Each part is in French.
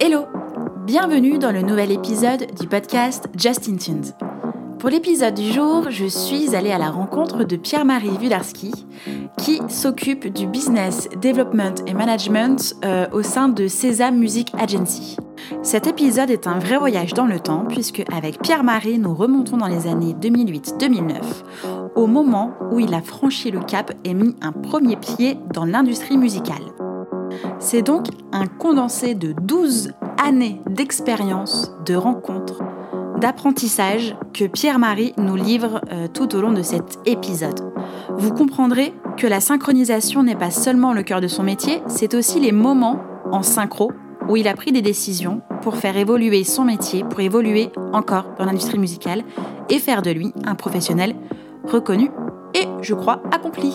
Hello, bienvenue dans le nouvel épisode du podcast Justin Tunes. Pour l'épisode du jour, je suis allée à la rencontre de Pierre-Marie Wudarski, qui s'occupe du business development et management euh, au sein de Sésame Music Agency. Cet épisode est un vrai voyage dans le temps, puisque avec Pierre-Marie, nous remontons dans les années 2008-2009, au moment où il a franchi le cap et mis un premier pied dans l'industrie musicale. C'est donc un condensé de 12 années d'expérience, de rencontres, d'apprentissage que Pierre-Marie nous livre euh, tout au long de cet épisode. Vous comprendrez que la synchronisation n'est pas seulement le cœur de son métier, c'est aussi les moments en synchro où il a pris des décisions pour faire évoluer son métier, pour évoluer encore dans l'industrie musicale et faire de lui un professionnel reconnu et, je crois, accompli.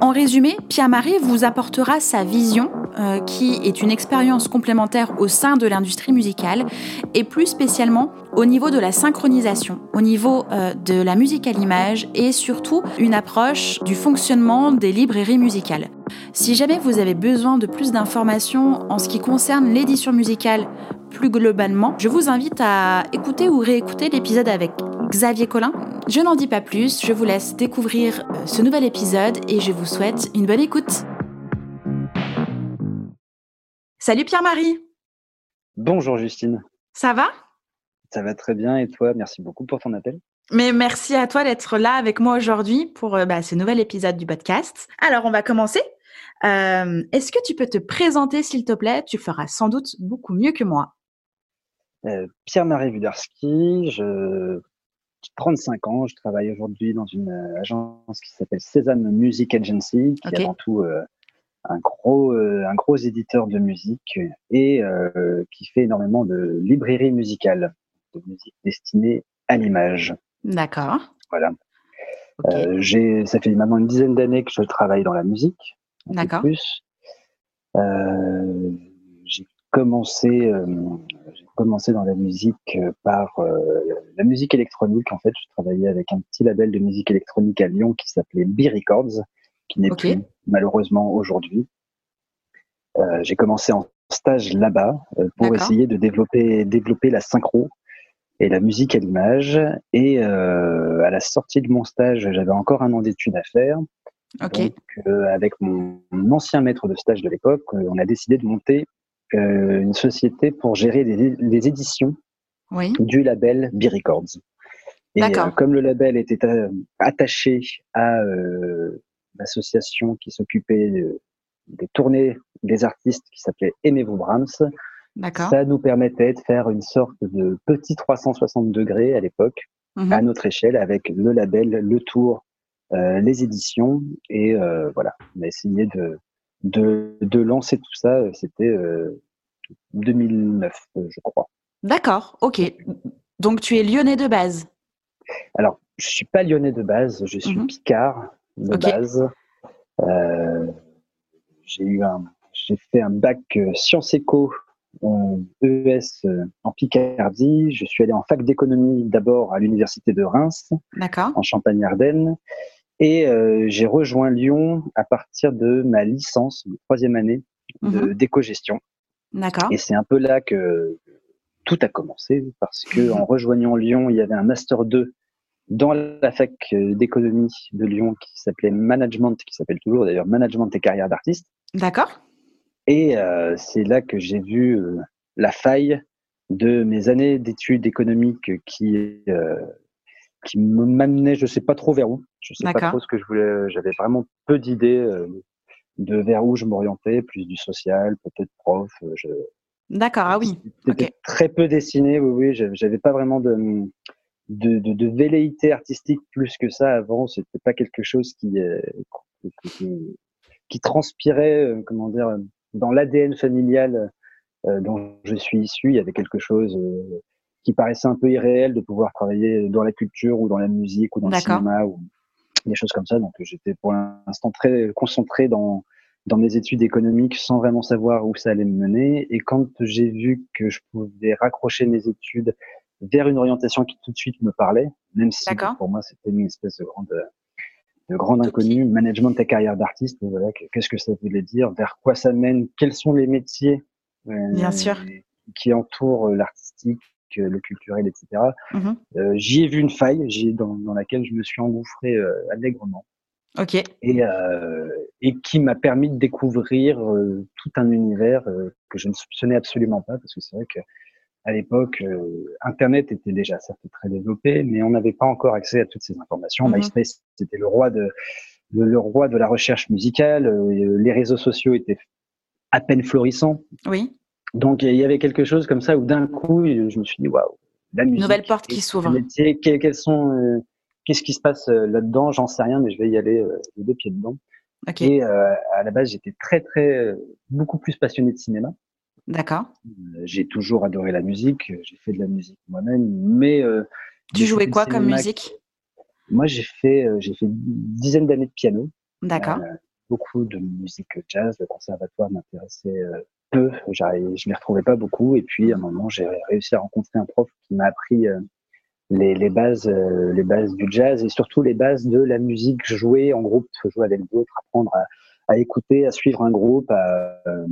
En résumé, Pierre-Marie vous apportera sa vision euh, qui est une expérience complémentaire au sein de l'industrie musicale et plus spécialement au niveau de la synchronisation, au niveau euh, de la musique à l'image et surtout une approche du fonctionnement des librairies musicales. Si jamais vous avez besoin de plus d'informations en ce qui concerne l'édition musicale plus globalement, je vous invite à écouter ou réécouter l'épisode avec Xavier Collin. Je n'en dis pas plus, je vous laisse découvrir euh, ce nouvel épisode et je vous souhaite une bonne écoute. Salut Pierre-Marie. Bonjour Justine. Ça va? Ça va très bien et toi? Merci beaucoup pour ton appel. Mais merci à toi d'être là avec moi aujourd'hui pour euh, bah, ce nouvel épisode du podcast. Alors on va commencer. Euh, est-ce que tu peux te présenter s'il te plaît? Tu feras sans doute beaucoup mieux que moi. Euh, Pierre-Marie Wudarski, je 35 ans, je travaille aujourd'hui dans une agence qui s'appelle Sésame Music Agency, qui est avant tout un gros, euh, un gros éditeur de musique et euh, qui fait énormément de librairies musicales, de musique destinée à l'image. D'accord. Voilà. Euh, j'ai, ça fait maintenant une dizaine d'années que je travaille dans la musique. D'accord. Plus. Commencé, j'ai commencé dans la musique par la musique électronique. En fait, je travaillais avec un petit label de musique électronique à Lyon qui s'appelait B Records qui n'est plus malheureusement aujourd'hui. Euh, j'ai commencé en stage là-bas euh, pour essayer de développer, développer la synchro et la musique à l'image. Et euh, à la sortie de mon stage, j'avais encore un an d'études à faire. Donc, avec mon, ancien maître de stage de l'époque, on a décidé de monter une société pour gérer les, éditions du label B Records. Et comme le label était attaché à association qui s'occupait des tournées des artistes qui s'appelait Aimez-vous Brahms. Ça nous permettait de faire une sorte de petit 360 degrés à l'époque, mhm. à notre échelle, avec le label, le tour, euh, les éditions. Et euh, voilà, on a essayé de, de, de lancer tout ça. C'était 2009, euh, je crois. D'accord, ok. Donc tu es lyonnais de base Alors, je suis pas lyonnais de base, je suis mhm. picard de base. Euh, j'ai eu un, j'ai fait un bac euh, sciences éco en ES euh, en Picardie. Je suis allé en fac d'économie d'abord à l'université de Reims, en Champagne-Ardenne. Et j'ai rejoint Lyon à partir de ma licence, troisième année mhm. d'éco-gestion. D'accord. Et c'est un peu là que tout a commencé parce que en rejoignant Lyon, il y avait un master 2 dans la fac euh, d'économie de Lyon qui s'appelait Management, qui s'appelle toujours d'ailleurs Management et carrière d'artiste. D'accord. Et euh, c'est là que j'ai vu euh, la faille de mes années d'études économiques qui qui m'amenaient, je sais pas trop vers où. Je sais pas trop ce que je voulais. J'avais vraiment peu d'idées de vers où je m'orientais, plus du social, peut-être prof. D'accord. Ah oui. C'était très peu dessiné. Oui, oui. J'avais pas vraiment de de, de, de, velléité artistique plus que ça avant. C'était pas quelque chose qui, euh, qui, qui, transpirait, euh, comment dire, dans l'ADN familial euh, dont je suis issu. Il y avait quelque chose qui paraissait un peu irréel de pouvoir travailler dans la culture ou dans la musique ou dans le cinéma ou des choses comme ça. Donc j'étais pour l'instant très concentré dans dans mes études économiques sans vraiment savoir où ça allait me mener. Et quand j'ai vu que je pouvais raccrocher mes études vers une orientation qui tout de suite me parlait, même si pour moi c'était une espèce de grande de grande inconnue, management de ta carrière d'artiste. Voilà, qu'est-ce que ça voulait dire, vers quoi ça mène, quels sont les métiers Bien sûr. qui entourent l'artistique, le culturel, etc. Mhm. J'y ai vu une faille, dans, dans laquelle je me suis engouffré allègrement. Ok. Et, euh, et qui m'a permis de découvrir euh, tout un univers euh, que je ne soupçonnais absolument pas, parce que c'est vrai que à l'époque, euh, Internet était déjà certes très développé, mais on n'avait pas encore accès à toutes ces informations. Mhm. MySpace, c'était le roi de le, le, roi de la recherche musicale. les réseaux sociaux étaient à peine florissants. Oui. Donc il y avait quelque chose comme ça où d'un coup, je me suis dit waouh, la musique. Nouvelle porte qui s'ouvre. Quels, sont Qu'est-ce qui se passe euh, là-dedans? J'en sais rien, mais je vais y aller euh, les deux pieds dedans. Et euh, à la base, j'étais très, très, beaucoup plus passionné de cinéma. D'accord. J'ai toujours adoré la musique. J'ai fait de la musique moi-même, mais tu jouais quoi comme musique? Moi, j'ai fait, j'ai fait une dizaine d'années de piano. D'accord. beaucoup de musique jazz. Le conservatoire m'intéressait peu. Je m'y retrouvais pas beaucoup. Et puis, à un moment, j'ai réussi à rencontrer un prof qui m'a appris les, les, bases, euh, les bases du jazz et surtout les bases de la musique jouée en groupe, jouer avec d'autres, apprendre à, écouter, à suivre un groupe à, euh,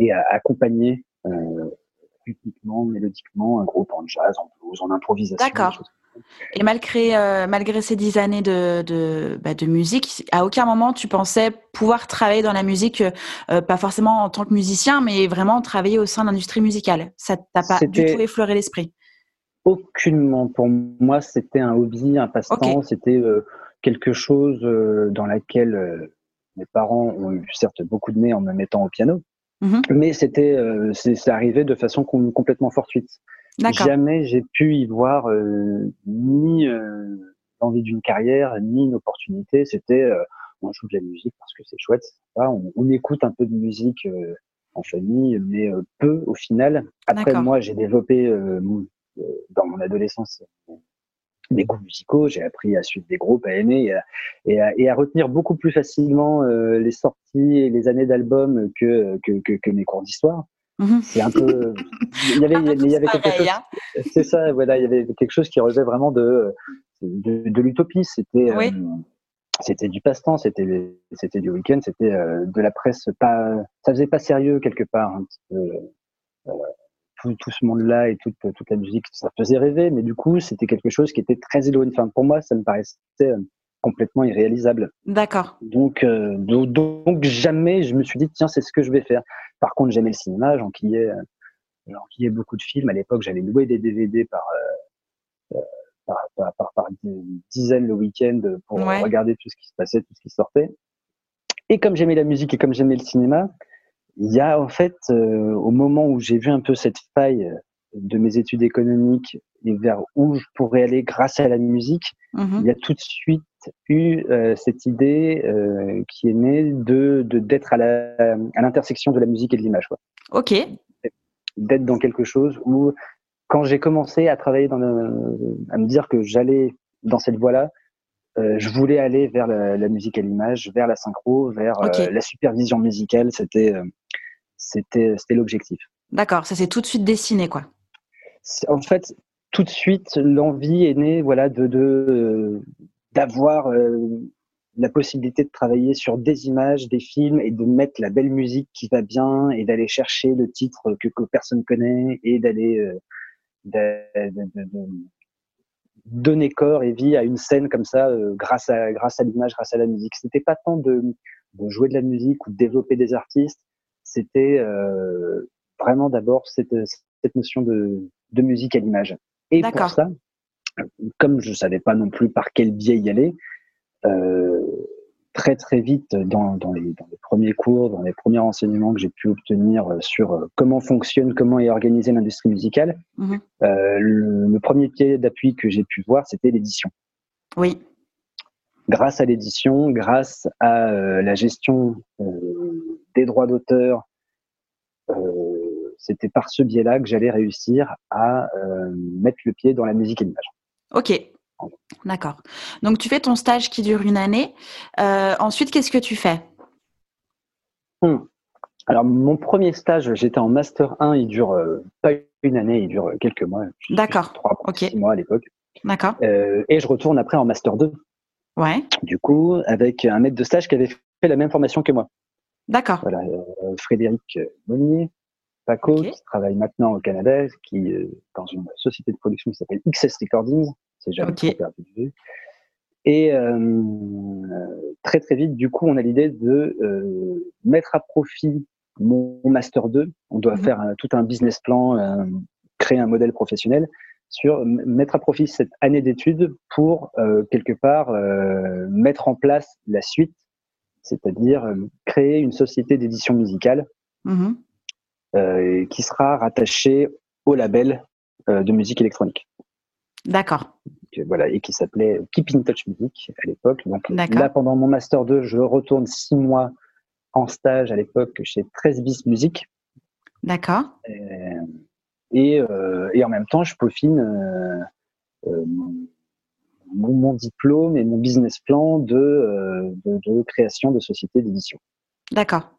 et à accompagner euh, rythmiquement, mélodiquement un groupe en jazz, en blues, en improvisation. D'accord. Et malgré, euh, malgré ces dix années de, de, bah, de, musique, à aucun moment tu pensais pouvoir travailler dans la musique, euh, pas forcément en tant que musicien, mais vraiment travailler au sein de l'industrie musicale. Ça t'a pas du tout effleuré l'esprit? Aucunement. Pour moi, c'était un hobby, un passe-temps. C'était euh, quelque chose euh, dans laquelle euh, mes parents ont eu certes beaucoup de nez en me mettant au piano, mmh mais c'était, c'est arrivé de façon complètement fortuite. Jamais j'ai pu y voir ni l'envie d'une carrière, ni une opportunité. C'était on joue de la musique parce que c'est chouette, on, on, écoute un peu de musique en famille, mais peu au final. Après, moi, j'ai développé dans mon adolescence mes goûts musicaux, j'ai appris à suivre des groupes, à aimer et à, et à, retenir beaucoup plus facilement euh, les sorties et les années d'albums que, que, que, que, mes cours d'histoire. Mhm. C'est un peu. Il y avait, il y avait quelque chose. C'est ça, voilà, il y avait quelque chose qui relevait vraiment de, de, de l'utopie. C'était. Euh, c'était du passe-temps, c'était c'était du week-end, c'était euh, de la presse pas, ça faisait pas sérieux quelque part. Un petit peu, euh, tout, ce monde-là et toute, toute la musique, ça faisait rêver, mais du coup, c'était quelque chose qui était très éloigné. Enfin, pour moi, ça me paraissait euh, complètement irréalisable. D'accord. Donc, euh, donc, jamais je me suis dit, tiens, c'est ce que je vais faire. Par contre, j'aimais le cinéma, j'enquillais, euh, j'enquillais beaucoup de films. À l'époque, j'allais louer des DVD par, euh, par, par, par, par, dizaines le week-end pour regarder tout ce qui se passait, tout ce qui sortait. Et comme j'aimais la musique et comme j'aimais le cinéma, il y a en fait, euh, au moment où j'ai vu un peu cette faille de mes études économiques et vers où je pourrais aller grâce à la musique, mmh il y a tout de suite eu euh, cette idée euh, qui est née de d'être à la à l'intersection de la musique et de l'image. Ok. D'être dans quelque chose où, quand j'ai commencé à travailler dans le, à me dire que j'allais dans cette voie-là, euh, je voulais aller vers la, la musique à l'image, vers la synchro, vers euh, la supervision musicale. C'était euh, c'était c'était l'objectif. D'accord, ça s'est tout de suite dessiné quoi. En fait, tout de suite, l'envie est née, voilà, de de d'avoir la possibilité de travailler sur des images, des films et de mettre la belle musique qui va bien et d'aller chercher le titre que, que personne connaît et d'aller donner corps et vie à une scène comme ça euh, grâce à grâce à l'image, grâce à la musique. C'était pas tant de, de, jouer de la musique ou de développer des artistes, c'était euh, vraiment d'abord cette, cette notion de, de musique à l'image. Et pour ça, comme je savais pas non plus par quel biais y aller, euh, très très vite dans, dans, les, dans, les, premiers cours, dans les premiers renseignements que j'ai pu obtenir euh, sur euh, comment fonctionne, comment est organisée l'industrie musicale, mhm. euh, le, premier pied d'appui que j'ai pu voir, c'était l'édition. Oui. Grâce à l'édition, grâce à euh, la gestion euh, des droits d'auteur, c'était par ce biais-là que j'allais réussir à mettre le pied dans la musique et l'image. Ok, D'accord. Donc tu fais ton stage qui dure une année. Euh, ensuite, qu'est-ce que tu fais? Hmm. Alors mon premier stage, j'étais en master 1, il dure euh, pas une année, il dure quelques mois. D'accord. Trois, mois à l'époque. D'accord. Euh, et je retourne après en master 2. Ouais. Du coup, avec un maître de stage qui avait fait la même formation que moi. D'accord. Voilà, Frédéric Monnier, Paco, qui travaille maintenant au Canada, qui est dans une société de production qui s'appelle XS Recordings. C'est jamais okay. perdu de vue. Et euh, très très vite, du coup, on a l'idée de euh, mettre à profit mon master 2. On doit mmh. faire un, tout un business plan, euh, créer un modèle professionnel sur mettre à profit cette année d'études pour euh, quelque part euh, mettre en place la suite, c'est-à-dire créer une société d'édition musicale mmh. qui sera rattachée au label de musique électronique. D'accord voilà, et qui s'appelait Keep in Touch Music à l'époque. Donc là, pendant mon Master 2, je retourne six mois en stage à l'époque chez 13 bis Music. D'accord. Euh, et, euh, et, en même temps, je peaufine euh, mon, mon, diplôme et mon business plan de, de, de création de société d'édition. D'accord.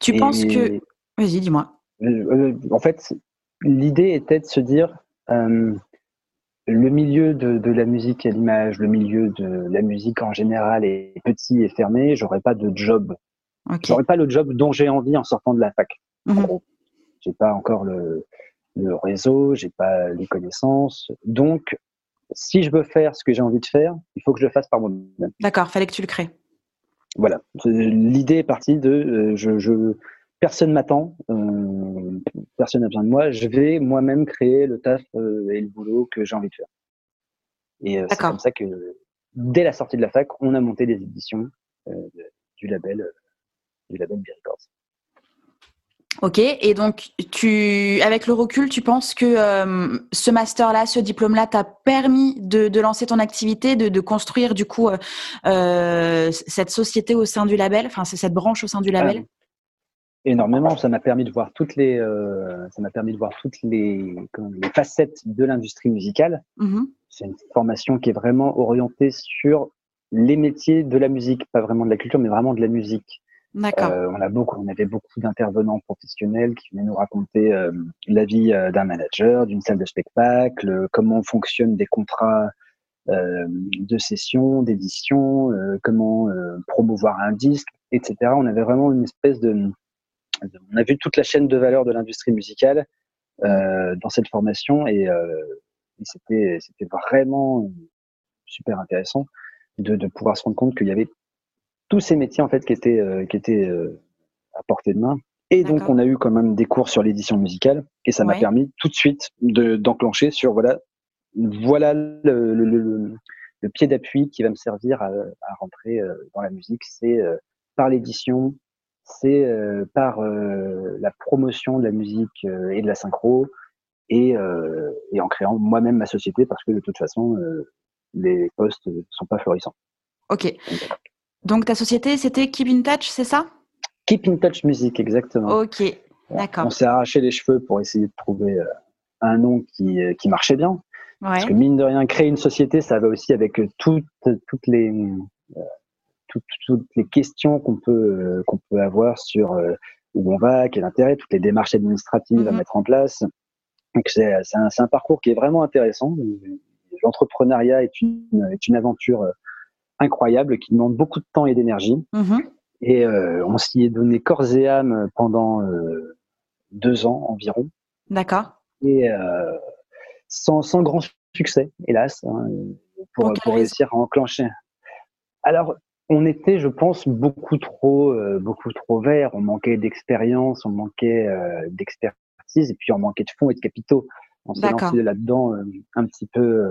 Tu penses que... Vas-y, dis-moi. En fait, l'idée était de se dire le milieu de, la musique à l'image, le milieu de la musique en général est petit et fermé, j'aurais pas de job. Okay. J'aurais pas le job dont j'ai envie en sortant de la fac. Mhm. J'ai pas encore le, le réseau, j'ai pas les connaissances. Donc, si je veux faire ce que j'ai envie de faire, il faut que je le fasse par moi-même. D'accord, fallait que tu le crées. Voilà. L'idée est partie de euh, je, je, personne m'attend, euh, personne n'a besoin de moi, je vais moi-même créer le taf euh, et le boulot que j'ai envie de faire. Et euh, c'est comme ça que dès la sortie de la fac, on a monté des éditions du label du label Records. Ok, et donc tu, avec le recul, tu penses que ce master-là, ce diplôme-là, t'a permis de, de, lancer ton activité, de, de construire du coup cette société au sein du label, enfin cette branche au sein du label? Énormément. Ça m'a permis de voir toutes les, euh, ça m'a permis de voir toutes les, les facettes de l'industrie musicale. Mmh C'est une formation qui est vraiment orientée sur les métiers de la musique, pas vraiment de la culture, mais vraiment de la musique. D'accord. Euh, on a beaucoup, on avait beaucoup d'intervenants professionnels qui venaient nous raconter euh, la vie euh, d'un manager, d'une salle de spectacle, comment fonctionnent des contrats euh, de session, d'édition, comment promouvoir un disque, etc. On avait vraiment une espèce de on a vu toute la chaîne de valeur de l'industrie musicale euh, dans cette formation et, euh, c'était c'était vraiment super intéressant de, de, pouvoir se rendre compte qu'il y avait tous ces métiers en fait qui étaient euh, qui étaient à portée de main. Et donc on a eu quand même des cours sur l'édition musicale et ça m'a permis tout de suite de d'enclencher sur voilà voilà le, le, le, le pied d'appui qui va me servir à, à rentrer dans la musique. C'est par l'édition c'est euh, par euh, la promotion de la musique euh, et de la synchro et, et en créant moi-même ma société parce que de toute façon, les postes ne sont pas florissants. Ok. Donc ta société, c'était Keep in Touch, c'est ça? Keep in Touch Music, exactement. Ok, d'accord. On s'est arraché les cheveux pour essayer de trouver un nom qui, qui marchait bien. Ouais. Parce que mine de rien, créer une société, ça va aussi avec toutes, toutes les toutes, les questions qu'on peut euh, qu'on peut avoir sur euh, où on va, quel intérêt, toutes les démarches administratives à mhm. mettre en place. Donc c'est un, un, parcours qui est vraiment intéressant. L'entrepreneuriat est une, est une aventure euh, incroyable qui demande beaucoup de temps et d'énergie. Mhm. Et euh, on s'y est donné corps et âme pendant euh, deux ans environ. D'accord. Et euh, sans, sans grand succès, hélas, hein, pour, pour réussir à enclencher. Alors, on était, je pense, beaucoup trop, euh, beaucoup trop vert. On manquait d'expérience, on manquait euh, d'expertise, et puis on manquait de fonds et de capitaux. On s'est lancé là-dedans euh, un petit peu,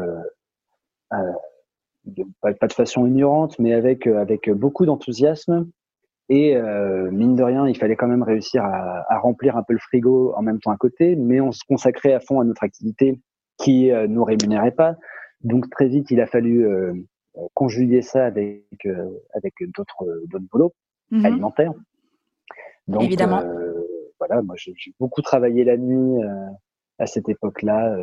de, pas, de façon ignorante, mais avec avec beaucoup d'enthousiasme. Et mine de rien, il fallait quand même réussir à, à, remplir un peu le frigo en même temps à côté, mais on se consacrait à fond à notre activité qui nous rémunérait pas. Donc très vite, il a fallu conjuguer ça avec euh, avec d'autres boulots mhm. alimentaires. Donc, Évidemment. Euh, voilà, moi j'ai beaucoup travaillé la nuit euh, à cette époque-là.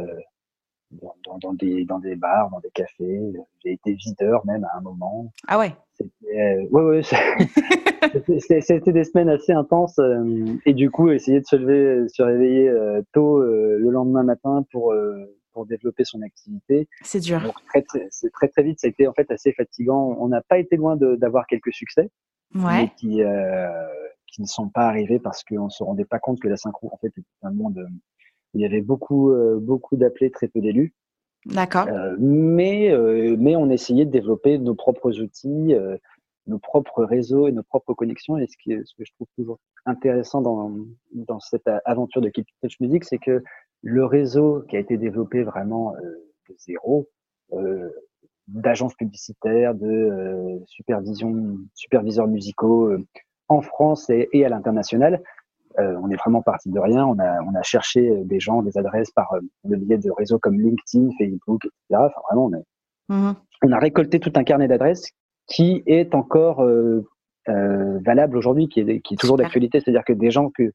Dans, dans, des, dans des bars, dans des cafés. J'ai été videur même à un moment. Ah ouais C'était ouais, ouais, c'était des semaines assez intenses. et du coup, essayer de se lever, se réveiller tôt le lendemain matin pour, pour développer son activité. C'est dur. Donc, très, très, vite, ça a été en fait assez fatigant. On n'a pas été loin d'avoir quelques succès, ouais. qui, euh, qui ne sont pas arrivés parce qu'on se rendait pas compte que la synchro, en fait, était un monde où il y avait beaucoup, euh, beaucoup d'appelés, très peu d'élus. D'accord. Euh, mais, euh, mais on essayait de développer nos propres outils, euh, nos propres réseaux et nos propres connexions. Et ce, qui ce que je trouve toujours intéressant dans, dans cette aventure de Keep Touch Music, c'est que le réseau qui a été développé vraiment de zéro, d'agences publicitaires, de supervision, superviseurs musicaux en France et, et à l'international, euh, on est vraiment parti de rien. On a, on a cherché euh, des gens, des adresses par euh, le biais de réseaux comme LinkedIn, Facebook, etc. Enfin, vraiment, on a, mmh. on a récolté tout un carnet d'adresses qui est encore euh, valable aujourd'hui, qui est, qui est toujours d'actualité. C'est-à-dire que des gens que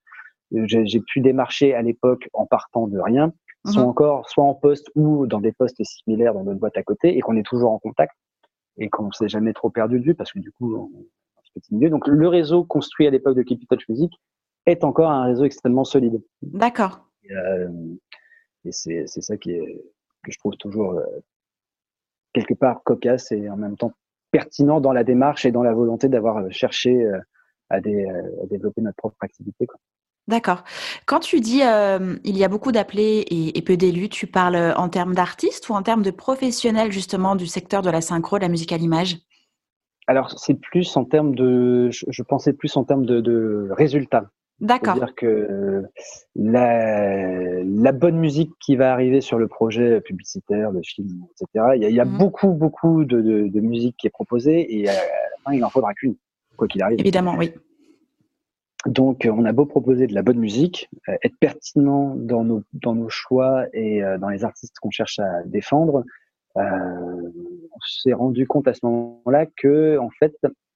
j'ai pu démarcher à l'époque en partant de rien mmh. sont encore soit en poste ou dans des postes similaires dans notre boîte à côté et qu'on est toujours en contact et qu'on s'est jamais trop perdu de vue parce que du coup, on est un petit milieu. Donc, le réseau construit à l'époque de Keep Touch Music est encore un réseau extrêmement solide. D'accord. Et, euh, et c'est ça qui est, que je trouve toujours euh, quelque part cocasse et en même temps pertinent dans la démarche et dans la volonté d'avoir euh, cherché euh, à, des, à, développer notre propre activité. D'accord. Quand tu dis euh, il y a beaucoup d'appelés et, et, peu d'élus, tu parles en termes d'artistes ou en termes de professionnels justement du secteur de la synchro, de la musique à l'image? Alors c'est plus en termes de, je, je, pensais plus en termes de, de résultats. D'accord. C'est-à-dire que la, la, bonne musique qui va arriver sur le projet publicitaire, le film, etc., il y a, il y a mmh. beaucoup, beaucoup de, de, de, musique qui est proposée et à la fin, il n'en faudra qu'une, quoi qu'il arrive. Évidemment, oui. Donc, on a beau proposer de la bonne musique, euh, être pertinent dans nos, dans nos choix et euh, dans les artistes qu'on cherche à défendre, euh, on s'est rendu compte à ce moment-là que, en fait,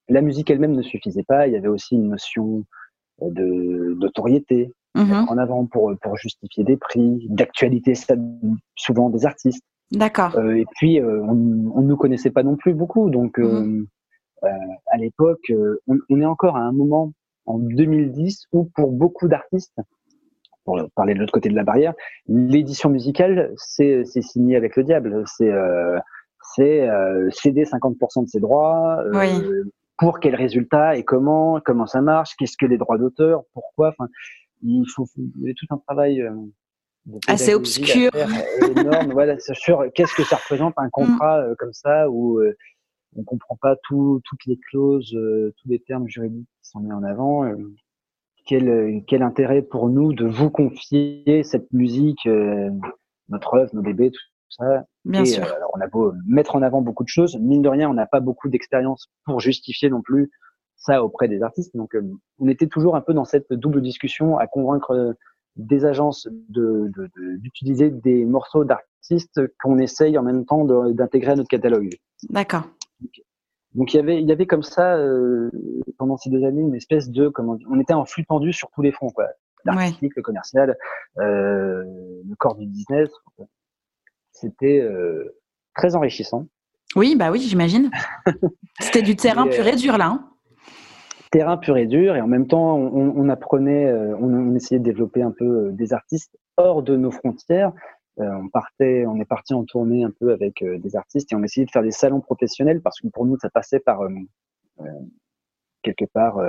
la musique elle-même ne suffisait pas. Il y avait aussi une notion de d'autoriété mmh. en avant pour pour justifier des prix, d'actualité souvent des artistes. D'accord. Euh, et puis euh, on ne nous connaissait pas non plus beaucoup, donc mmh. euh, à l'époque, on, on, est encore à un moment en 2010 où pour beaucoup d'artistes, pour parler de l'autre côté de la barrière, l'édition musicale c'est signé avec le diable, c'est c'est céder 50% de ses droits. Oui pour quel résultat et comment, comment ça marche, qu'est-ce que les droits d'auteur, pourquoi. Enfin, il faut, il y a tout un travail euh, assez obscur, énorme. voilà, sûr. Qu'est-ce que ça représente un contrat euh, comme ça où euh, on comprend pas tout, toutes les clauses, euh, tous les termes juridiques qui sont mis en avant. Euh, quel, quel intérêt pour nous de vous confier cette musique, notre œuvre, nos bébés, tout ça. Bien et, sûr. Euh, alors on a beau mettre en avant beaucoup de choses, mine de rien, on n'a pas beaucoup d'expérience pour justifier non plus ça auprès des artistes. Donc euh, on était toujours un peu dans cette double discussion à convaincre euh, des agences d'utiliser de, de, des morceaux d'artistes qu'on essaye en même temps d'intégrer à notre catalogue. D'accord. Donc il y avait il y avait comme ça euh, pendant ces deux années une espèce de comment on était en flux tendu sur tous les fronts quoi l'artistique, ouais. le commercial, euh, le corps du business c'était euh, très enrichissant. Oui, bah oui, j'imagine. C'était du terrain pur et dur là. Hein terrain pur et dur, et en même temps, on, on apprenait, on, on, essayait de développer un peu des artistes hors de nos frontières. Euh, on partait, on est parti en tournée un peu avec euh, des artistes et on essayait de faire des salons professionnels parce que pour nous, ça passait par euh, quelque part,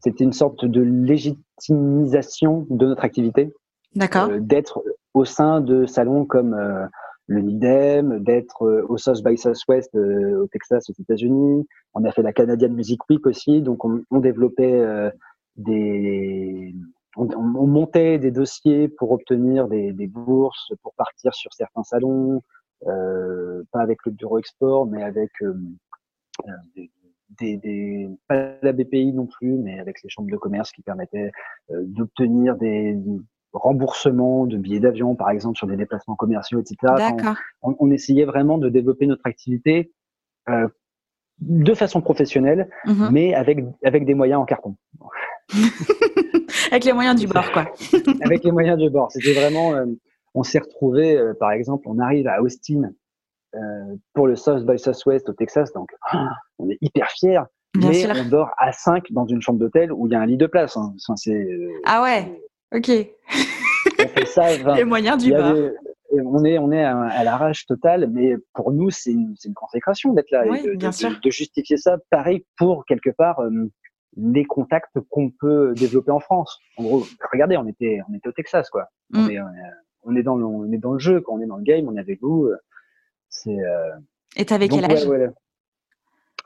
c'était une sorte de légitimisation de notre activité. D'accord. D'être au sein de salons comme le NIDEM, d'être euh, au South by Southwest euh, au Texas, aux États-Unis. On a fait la Canadian Music Week aussi, donc on, on développait euh, des, on, on, montait des dossiers pour obtenir des, des, bourses, pour partir sur certains salons, euh, pas avec le bureau export, mais avec euh, des, des, des, pas la BPI non plus, mais avec les chambres de commerce qui permettaient euh, d'obtenir des, remboursement de billets d'avion, par exemple, sur des déplacements commerciaux, etc. D'accord. On, on, essayait vraiment de développer notre activité euh, de façon professionnelle, mm -hmm. mais avec, avec des moyens en carton. avec les moyens du bord, quoi. avec les moyens du bord. C'était vraiment. Euh, on s'est retrouvé, euh, par exemple, on arrive à Austin euh, pour le South by Southwest au Texas, donc on est hyper fiers. Bien mais sûr. on dort à 5 dans une chambre d'hôtel où il y a un lit de place. Hein. Enfin, ah ouais Ok. on fait ça. les moyens du bord. Avait, on est, on est à, l'arrache totale, mais pour nous, c'est une, une, consécration d'être là et de, de, justifier ça. Pareil pour quelque part les contacts qu'on peut développer en France. En gros, regardez, on était, on était au Texas, quoi. On, mm. est, on, est, dans le, on est dans le jeu, quand on est dans le game, on est avec vous. C'est. Euh... Et t'avais quel âge?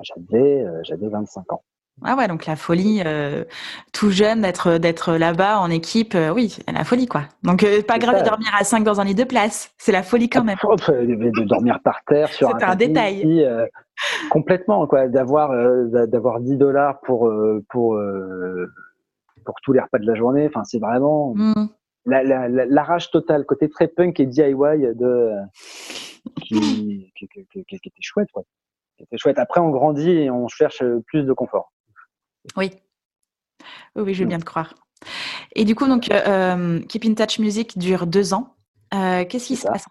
J'avais, euh, j'avais 25 ans. Ah ouais, donc la folie, euh, tout jeune, d'être d'être là-bas en équipe, euh, oui, la folie quoi. Donc pas grave de dormir à 5 dans un lit de place, c'est la folie quand même. De, dormir par terre sur un, un détail. Complètement quoi, d'avoir d'avoir 10 dollars pour pour pour tous les repas de la journée. Enfin, c'est vraiment mmh. la, la, la, rage totale, côté très punk et DIY de qui, qui, qui, qui était chouette quoi. Qui était chouette. Après, on grandit et on cherche plus de confort. Oui. Oui, je veux bien te croire. Et du coup, donc, euh, euh, Keep in Touch Music dure deux ans. Euh, qu'est-ce qui se passe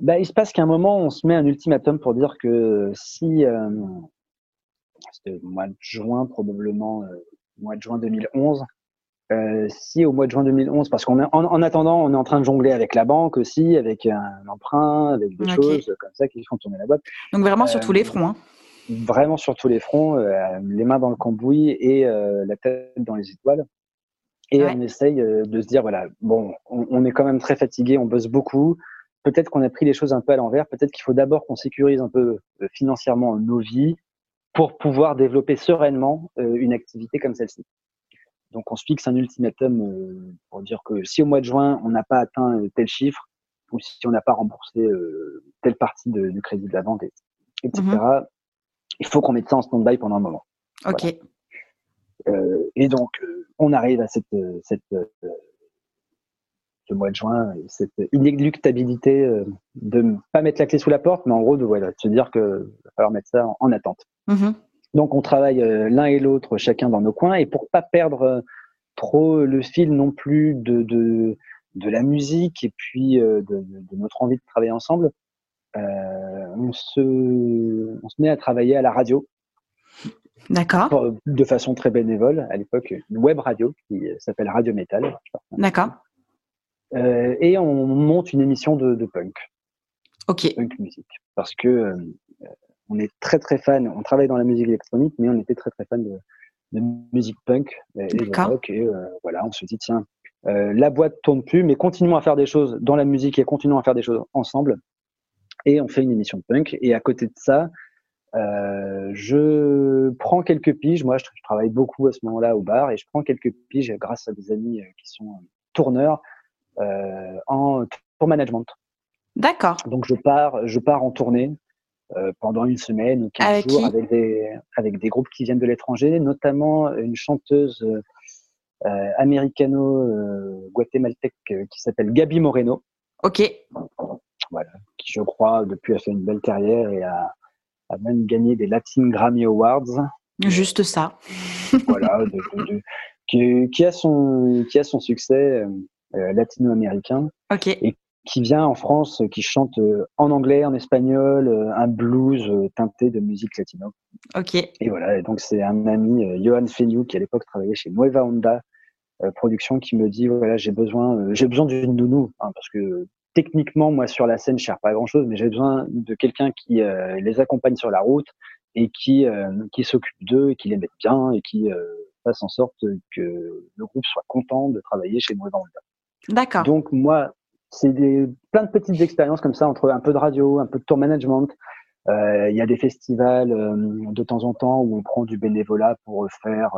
bah, Il se passe qu'à un moment, on se met un ultimatum pour dire que si, c'était au mois de juin, probablement, mois de juin 2011, si au mois de juin 2011, parce qu'en en, attendant, on est en train de jongler avec la banque aussi, avec un emprunt, avec des choses comme ça qui font tourner la boîte. Donc vraiment sur tous les fronts. Hein vraiment sur tous les fronts, euh, les mains dans le cambouis et euh, la tête dans les étoiles. Et on essaye euh, de se dire, voilà, bon, on, est quand même très fatigué, on bosse beaucoup. Peut-être qu'on a pris les choses un peu à l'envers. Peut-être qu'il faut d'abord qu'on sécurise un peu financièrement nos vies pour pouvoir développer sereinement une activité comme celle-ci. Donc on se fixe un ultimatum pour dire que si au mois de juin on n'a pas atteint tel chiffre ou si on n'a pas remboursé telle partie du crédit de la vente, etc., il faut qu'on mette ça en stand-by pendant un moment. Ok. Euh, et donc, euh, on arrive à cette, cette ce mois de juin, cette inéluctabilité euh, de ne pas mettre la clé sous la porte, mais en gros, de, voilà, se dire qu'il va falloir mettre ça en, attente. Mm-hmm. Donc, on travaille l'un et l'autre, chacun dans nos coins, et pour pas perdre trop le fil non plus de, de, de la musique et puis de, de, notre envie de travailler ensemble, euh, on, se, on se met à travailler à la radio. D'accord. De façon très bénévole, à l'époque, une web radio qui s'appelle Radio Metal. D'accord. Euh, et on monte une émission de, punk. Ok. Punk musique. Parce que euh, on est très très fan, on travaille dans la musique électronique, mais on était très très fan de, musique punk et, de rock. Et voilà, on se dit, tiens, la boîte tourne plus, mais continuons à faire des choses dans la musique et continuons à faire des choses ensemble et on fait une émission de punk. Et à côté de ça, euh, je prends quelques piges. Moi, je, travaille beaucoup à ce moment-là au bar et je prends quelques piges grâce à des amis euh, qui sont tourneurs euh, en tour management. D'accord. Donc je pars, je pars en tournée euh, pendant une semaine ou 15 avec jours avec des, avec des groupes qui viennent de l'étranger, notamment une chanteuse euh, américano-guatémaltèque qui s'appelle Gabi Moreno. Ok voilà, qui je crois depuis a fait une belle carrière et a, a même gagné des Latin Grammy Awards. Juste ça. voilà, qui, qui, a son qui a son succès euh, latino-américain. Ok. Et qui vient en France, qui chante euh, en anglais, en espagnol, euh, un blues teinté de musique latino. Ok. Et voilà, et donc c'est un ami, Johan Feniou, qui à l'époque travaillait chez Nueva Honda Production, qui me dit voilà, j'ai besoin, j'ai besoin d'une nounou, hein, parce que techniquement, moi, sur la scène, je ne pas grand-chose, mais j'ai besoin de quelqu'un qui euh, les accompagne sur la route et qui, euh, qui s'occupe d'eux et qui les mette bien et qui euh, fasse en sorte que le groupe soit content de travailler chez nous D'accord. Donc, moi, c'est plein de petites expériences comme ça, entre un peu de radio, un peu de tour management. Il y a des festivals de temps en temps où on prend du bénévolat pour faire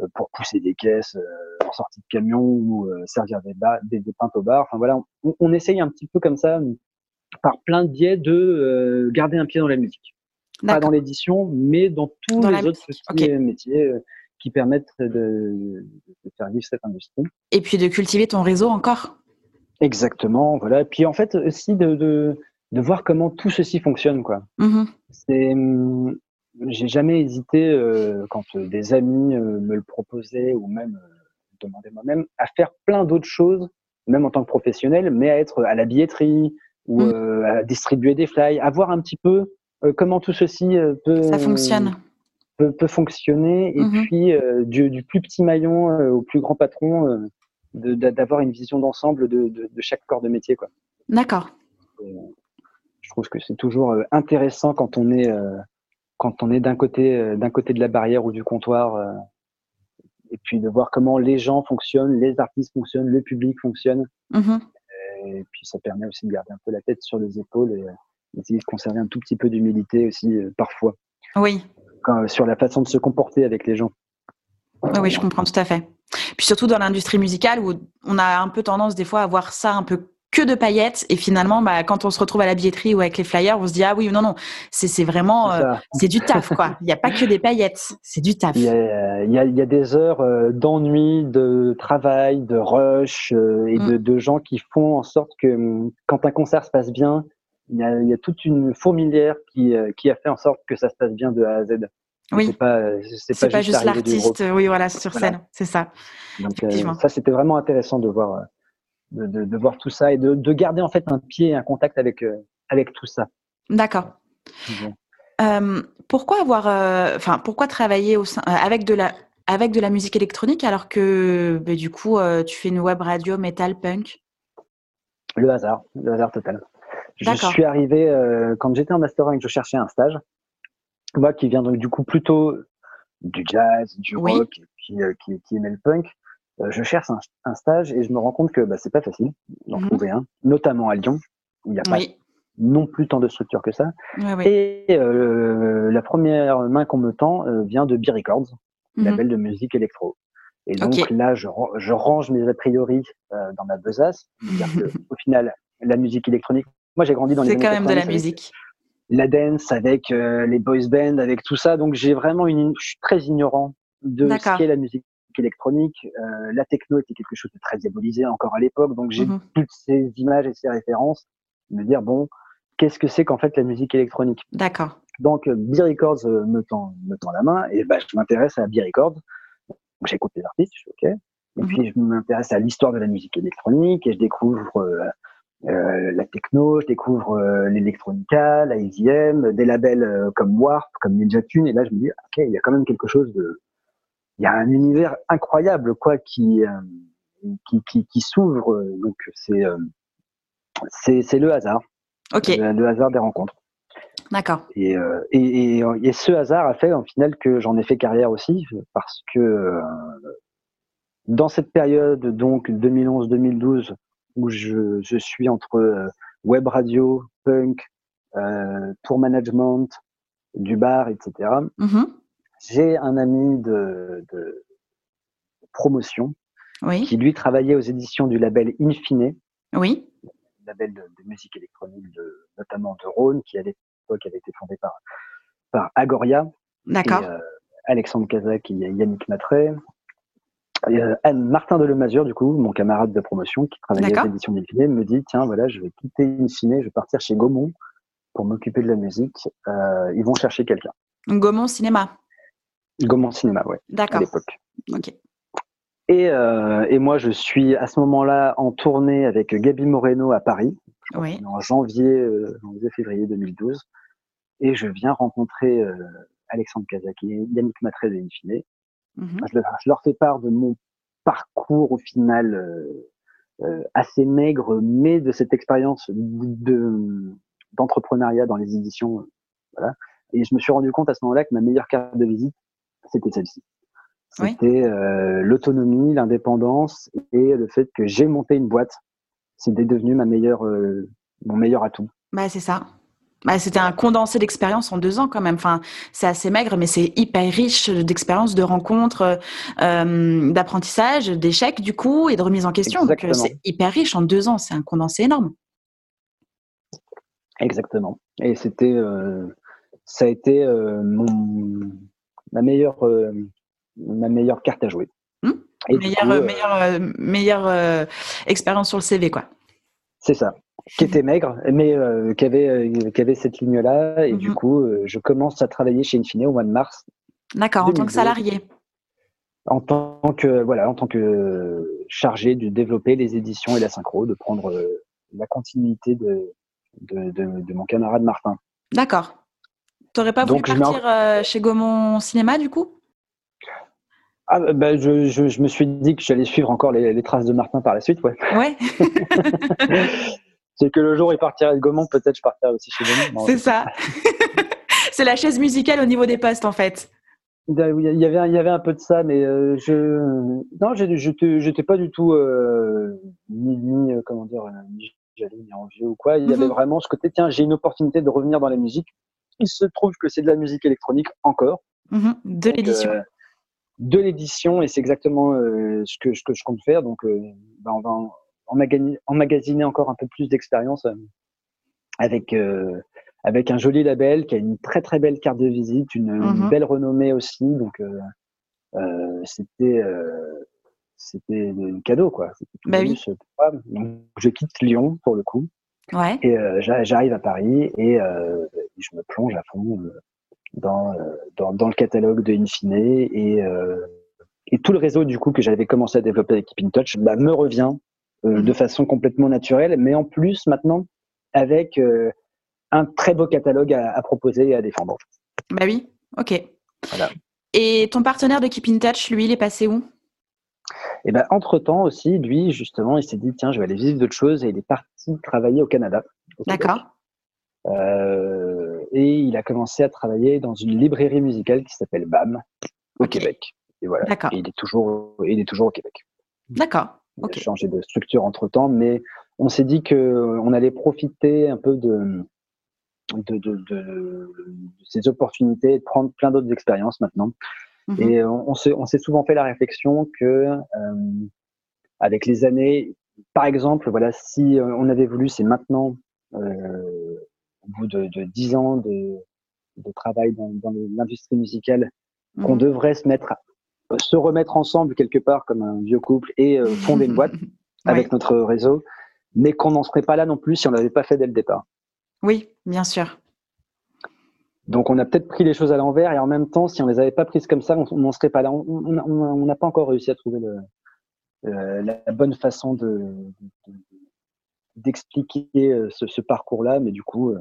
euh, pour pousser des caisses euh, en sortie de camion ou euh, servir des, des, des, pintes au bar. Enfin voilà, on, on, essaye un petit peu comme ça, par plein de biais, de garder un pied dans la musique. Pas dans l'édition, mais dans tous les autres petits métiers qui permettent de, de, faire vivre cette industrie. Et puis de cultiver ton réseau encore. Exactement, voilà. Et puis en fait aussi de, de, de voir comment tout ceci fonctionne, quoi. Mmh C'est hum, j'ai jamais hésité euh, quand euh, des amis euh, me le proposaient ou même demandaient moi-même à faire plein d'autres choses, même en tant que professionnel, mais à être à la billetterie ou mmh. à distribuer des fly, à voir un petit peu comment tout ceci peut ça fonctionne peut, peut fonctionner et mmh puis du, du, plus petit maillon au plus grand patron d'avoir une vision d'ensemble de, de, chaque corps de métier. Quoi. D'accord. Je trouve que c'est toujours intéressant quand on est, quand on est d'un côté, d'un côté de la barrière ou du comptoir, et puis de voir comment les gens fonctionnent, les artistes fonctionnent, le public fonctionne. Mmh et puis ça permet aussi de garder un peu la tête sur les épaules et d'essayer de conserver un tout petit peu d'humilité aussi parfois. Oui. Sur la façon de se comporter avec les gens. Oui, je comprends tout à fait. Puis surtout dans l'industrie musicale où on a un peu tendance des fois à voir ça un peu que de paillettes et finalement bah, quand on se retrouve à la billetterie ou avec les flyers on se dit ah oui non non c'est c'est vraiment euh, c'est du taf quoi il n'y a pas que des paillettes c'est du taf il y a, il y a, il y a des heures euh, d'ennui de travail de rush euh, et de, mm. de, gens qui font en sorte que quand un concert se passe bien il y a, il y a toute une fourmilière qui qui a fait en sorte que ça se passe bien de A à Z oui. C'est pas, c'est pas, juste, l'artiste, oui, voilà, sur scène, c'est ça. Donc, ça, c'était vraiment intéressant de voir, de, de, voir tout ça et de, de, garder en fait un pied, un contact avec, euh, avec tout ça. D'accord. Euh, pourquoi avoir, euh, enfin, pourquoi travailler au sein, avec de la, avec de la musique électronique alors que, bah, du coup, tu fais une web radio metal punk? Le hasard, le hasard total. Je suis arrivé quand j'étais en master 1 et que je cherchais un stage. Moi, qui viens donc du coup plutôt du jazz, du rock, et puis qui, qui aimait le punk. Euh, je cherche un, stage et je me rends compte que bah, c'est pas facile d'en mhm. trouver un, notamment à Lyon, où il n'y a pas non plus tant de structures que ça. Et euh, la première main qu'on me tend euh, vient de B Records, mhm. label de musique électro. Et donc là, je, je, range mes a priori dans ma besace. au final, la musique électronique, moi j'ai grandi dans les C'est quand même de la musique. La dance avec les boys bands, avec tout ça. Donc j'ai vraiment une, je suis très ignorant de ce qu'est la musique électronique. Euh, la techno était quelque chose de très diabolisé encore à l'époque, donc j'ai mhm. toutes ces images et ces références, me dire bon, qu'est-ce que c'est qu'en fait la musique électronique? D'accord. Donc euh, B Records euh, me tend me tend la main et bah, je m'intéresse à B Records. Donc j'écoute les artistes, je suis ok. Et mhm. puis je m'intéresse à l'histoire de la musique électronique et je découvre euh, la techno, je découvre euh, l'électronica, la EDM, des labels comme Warp, comme Ninja Tune, et là je me dis ok, il y a quand même quelque chose de il y a un univers incroyable quoi qui euh, qui, qui, qui s'ouvre. Donc c'est euh, c'est c'est le hasard. Ok. Le, hasard des rencontres. D'accord. Et, euh, et, et, et, ce hasard a fait, en final, que j'en ai fait carrière aussi, parce que dans cette période, donc 2011-2012, où je, je, suis entre web radio, punk, euh, tour management, du bar, etc. J'ai un ami de, de promotion oui. qui lui travaillait aux éditions du label Infine. Oui. Label de, de musique électronique, de, notamment de Rhône, qui à l'époque avait été fondé par, par Agoria. D'accord. Euh, Alexandre Kazak et Yannick Matré. Euh, Martin de Lemazur, du coup, mon camarade de promotion qui travaillait aux éditions d'Infine, me dit tiens, voilà, je vais quitter Infine, je vais partir chez Gaumont pour m'occuper de la musique. Euh, ils vont chercher quelqu'un. Gaumont Cinéma. Gaumont Cinéma, ouais. D'accord. À l'époque. Ok. Et, euh, et, moi, je suis à ce moment-là en tournée avec Gabi Moreno à Paris, oui. en janvier, euh, janvier, février 2012. Et je viens rencontrer Alexandre Kazaki et Yannick Matré de Infine. Mhm. je, leur fais part de mon parcours au final euh, euh, assez maigre, mais de cette expérience de d'entrepreneuriat dans les éditions. Voilà. Et je me suis rendu compte à ce moment-là que ma meilleure carte de visite, c'était celle-ci. C'était euh, l'autonomie, l'indépendance et le fait que j'ai monté une boîte. C'était devenu ma meilleure, euh, mon meilleur atout. Bah, c'est ça. Bah, c'était un condensé d'expérience en deux ans quand même. Enfin, c'est assez maigre, mais c'est hyper riche d'expériences, de rencontres, euh, d'apprentissage, d'échecs du coup et de remise en question. Donc c'est hyper riche en deux ans. C'est un condensé énorme. Exactement. Et c'était, ça a été mon ma meilleure, euh, ma meilleure carte à jouer. Et meilleure, euh, meilleure, meilleure euh, expérience sur le CV, quoi. C'est ça. Qui était maigre, mais qui, avait, qui avait cette ligne-là. Et du mhm. coup, je commence à travailler chez Infine au mois de mars. D'accord, en tant que salarié. En tant que voilà, en tant que chargé de développer les éditions et la synchro, de prendre la continuité de, de, de mon camarade Martin. D'accord. T'aurais pas voulu partir euh, chez Gaumont Cinéma du coup? Ah, bah, je, je, me suis dit que j'allais suivre encore les, traces de Martin par la suite, ouais. Ouais. C'est que le jour où il partirait de Gaumont, peut-être je partirais aussi chez lui. C'est ça. C'est la chaise musicale au niveau des postes, en fait. Il y avait, il y avait un peu de ça, mais euh, je non, j'étais pas du tout euh, ni, ni, euh, comment dire ni jaloux ni envieux ou quoi. Il y avait mhm. vraiment ce côté tiens, j'ai une opportunité de revenir dans la musique. Il se trouve que c'est de la musique électronique encore. Mhm. De l'édition de l'édition et c'est exactement euh, ce, que, que, je compte faire. Donc, euh, bah, on va emmagasiner encore un peu plus d'expérience euh, avec avec un joli label qui a une très très belle carte de visite, une, mhm. belle renommée aussi. Donc, c'était c'était un cadeau quoi. Bah oui. Donc, je quitte Lyon pour le coup. Ouais. Et j'arrive à Paris et je me plonge à fond dans, euh, dans, dans, le catalogue de Infine et, euh, et tout le réseau du coup que j'avais commencé à développer avec Keep in Touch bah, me revient euh, mhm. de façon complètement naturelle, mais en plus maintenant avec un très beau catalogue à, à, proposer et à défendre. Bah oui, ok. Voilà. Et ton partenaire de Keep in Touch, lui, il est passé où? Et eh ben, entre temps aussi, lui, justement, il s'est dit, tiens, je vais aller vivre d'autres choses et il est parti travailler au Canada. D'accord. Euh, et il a commencé à travailler dans une librairie musicale qui s'appelle BAM au Québec. Et voilà. il est toujours, il est toujours au Québec. D'accord. Il a changé de structure entre temps, mais on s'est dit que on allait profiter un peu de de, de, de, ces opportunités et de prendre plein d'autres expériences maintenant. Mhm. Et on, on s'est souvent fait la réflexion que euh, avec les années, par exemple, voilà, si on avait voulu, c'est maintenant euh, au bout de, de ans de, de travail dans, dans l'industrie musicale, qu'on mhm. devrait se mettre, se remettre ensemble quelque part comme un vieux couple et euh, fonder une boîte avec notre réseau, mais qu'on n'en serait pas là non plus si on l'avait pas fait dès le départ. Oui, bien sûr. Donc on a peut-être pris les choses à l'envers et en même temps, si on les avait pas prises comme ça, on n'en serait pas là. On n'a pas encore réussi à trouver le, euh, la bonne façon de, de, d'expliquer euh, ce, ce parcours-là, mais du coup, euh,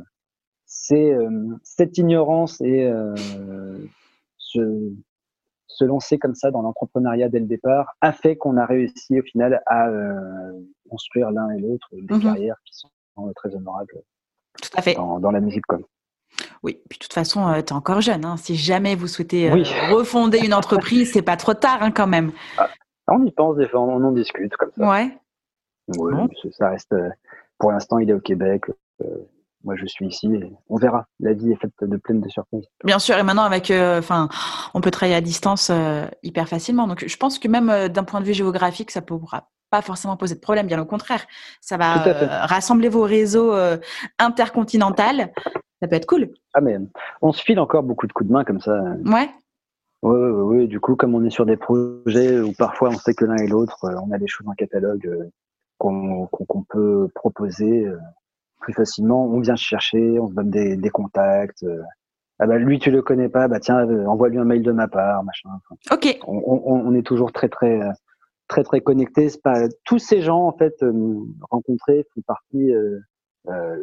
c'est euh, cette ignorance et se, se, lancer comme ça dans l'entrepreneuriat dès le départ a fait qu'on a réussi au final à construire l'un et l'autre des mhm. carrières qui sont très honorables Tout à fait. Dans, dans la musique. Comme. Oui, puis de toute façon, tu es encore jeune. Hein. Si jamais vous souhaitez refonder une entreprise, c'est pas trop tard hein, quand même. Ah, on y pense des fois, on en discute comme ça. Ouais. Ça reste. Euh, pour l'instant, il est au Québec. Euh, moi, je suis ici et on verra. La vie est faite de pleines de surprises. Bien sûr, et maintenant avec, euh, enfin, on peut travailler à distance hyper facilement. Donc, je pense que même d'un point de vue géographique, ça pourra pas forcément poser de problème. Bien au contraire, ça va rassembler vos réseaux intercontinentaux. Ça peut être cool. Ah mais on se file encore beaucoup de coups de main comme ça. Ouais. Oui, oui, oui. Du coup, comme on est sur des projets où parfois on sait que l'un et l'autre, on a des choses en catalogue qu'on peut proposer euh, plus facilement. On vient chercher, on se donne des, des contacts. Euh. ah bah lui tu le connais pas, bah tiens euh, envoie-lui un mail de ma part, machin. ok. On, on, on, est toujours très très très très connectés. Pas tous ces gens en fait rencontrés font partie, euh,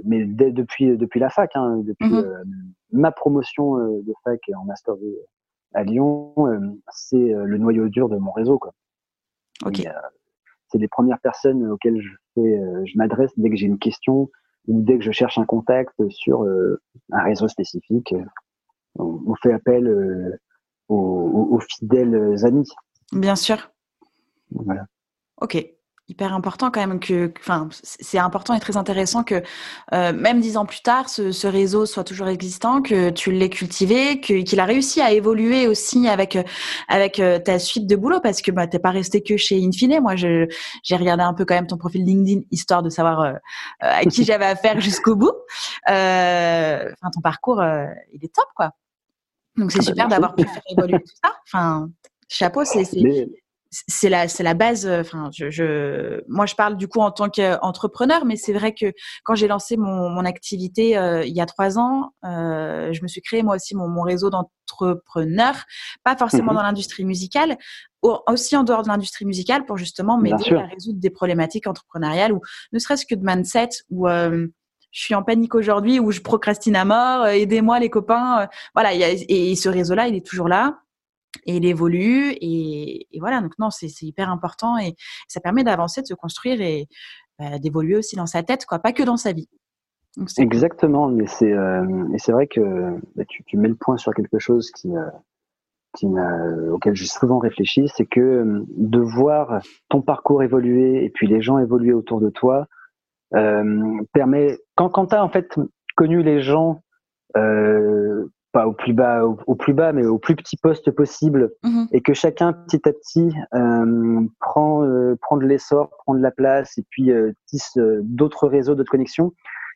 mais dès, depuis depuis la fac, hein, depuis mm-hmm. ma promotion de fac en master à Lyon, c'est le noyau dur de mon réseau quoi. Ok c'est les premières personnes auxquelles je fais, euh, je m'adresse dès que j'ai une question ou dès que je cherche un contact sur euh, un réseau spécifique. On, fait appel euh, aux, aux, fidèles amis. Bien sûr. Voilà. Ok hyper important quand même que, enfin, c'est important et très intéressant que euh, même dix ans plus tard, ce, ce, réseau soit toujours existant, que tu l'aies cultivé, que, qu'il a réussi à évoluer aussi avec avec euh, ta suite de boulot parce que bah t'es pas resté que chez Infine. Moi, j'ai regardé un peu quand même ton profil LinkedIn histoire de savoir euh, à qui j'avais affaire jusqu'au bout. Enfin, ton parcours, il est top quoi. Donc c'est ah bah, super d'avoir pu faire évoluer tout ça. Enfin, chapeau, c'est, c'est la c'est la base euh, enfin je, je, moi je parle du coup en tant qu'entrepreneur mais c'est vrai que quand j'ai lancé mon, mon activité euh, il y a trois ans euh, je me suis créé moi aussi mon, mon réseau d'entrepreneurs pas forcément mmh dans l'industrie musicale aussi en dehors de l'industrie musicale pour justement m'aider à résoudre des problématiques entrepreneuriales ou ne serait-ce que de mindset ou je suis en panique aujourd'hui ou je procrastine à mort aidez-moi les copains voilà y a, et ce réseau là il est toujours là et il évolue et, voilà. Donc non c'est hyper important et ça permet d'avancer de se construire et bah, d'évoluer aussi dans sa tête quoi pas que dans sa vie. Exactement mais c'est euh, et c'est vrai que bah, tu, mets le point sur quelque chose qui euh, qui auquel j'ai souvent réfléchi c'est que euh, de voir ton parcours évoluer et puis les gens évoluer autour de toi permet quand quand as en fait connu les gens euh, pas au plus bas, au, plus bas, mais au plus petit poste possible, mhm. et que chacun petit à petit euh, prend euh, prend de l'essor, prend de la place, et puis euh, tisse euh, d'autres réseaux, d'autres connexions.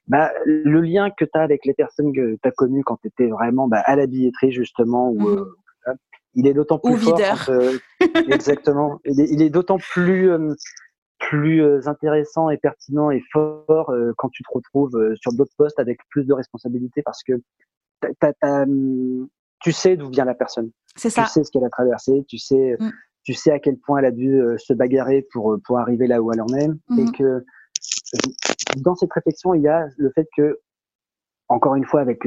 Bah, le lien que tu as avec les personnes que tu as connues quand tu étais vraiment bah, à la billetterie justement, ou mhm. il est d'autant plus fort. exactement. Il est, il est d'autant plus plus intéressant et pertinent et fort quand tu te retrouves sur d'autres postes avec plus de responsabilités parce que Hum, tu sais d'où vient la personne. C'est ça. Tu sais ce qu'elle a traversé, tu sais, mm. tu sais à quel point elle a dû euh, se bagarrer pour, euh, pour arriver là où elle en est. Et mm-hmm. que euh, dans cette réflexion, il y a le fait que, encore une fois, avec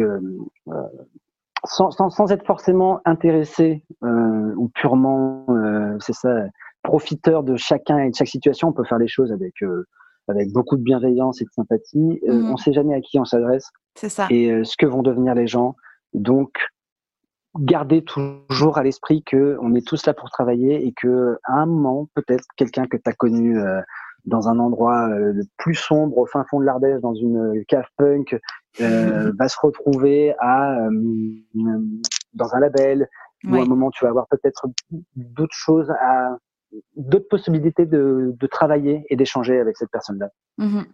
sans, sans, être forcément intéressé ou purement, c'est ça, profiteur de chacun et de chaque situation, on peut faire les choses avec avec beaucoup de bienveillance et de sympathie. Euh, mhm. on ne sait jamais à qui on s'adresse. C'est ça. Et euh, ce que vont devenir les gens. Donc, garder toujours à l'esprit que on est tous là pour travailler et que à un moment, peut-être quelqu'un que tu as connu euh, dans un endroit plus sombre, au fin fond de l'Ardèche, dans une cave punk, va se retrouver à dans un label. Ou à un moment, tu vas avoir peut-être d'autres choses à d'autres possibilités de, de, travailler et d'échanger avec cette personne-là. Mm-hmm.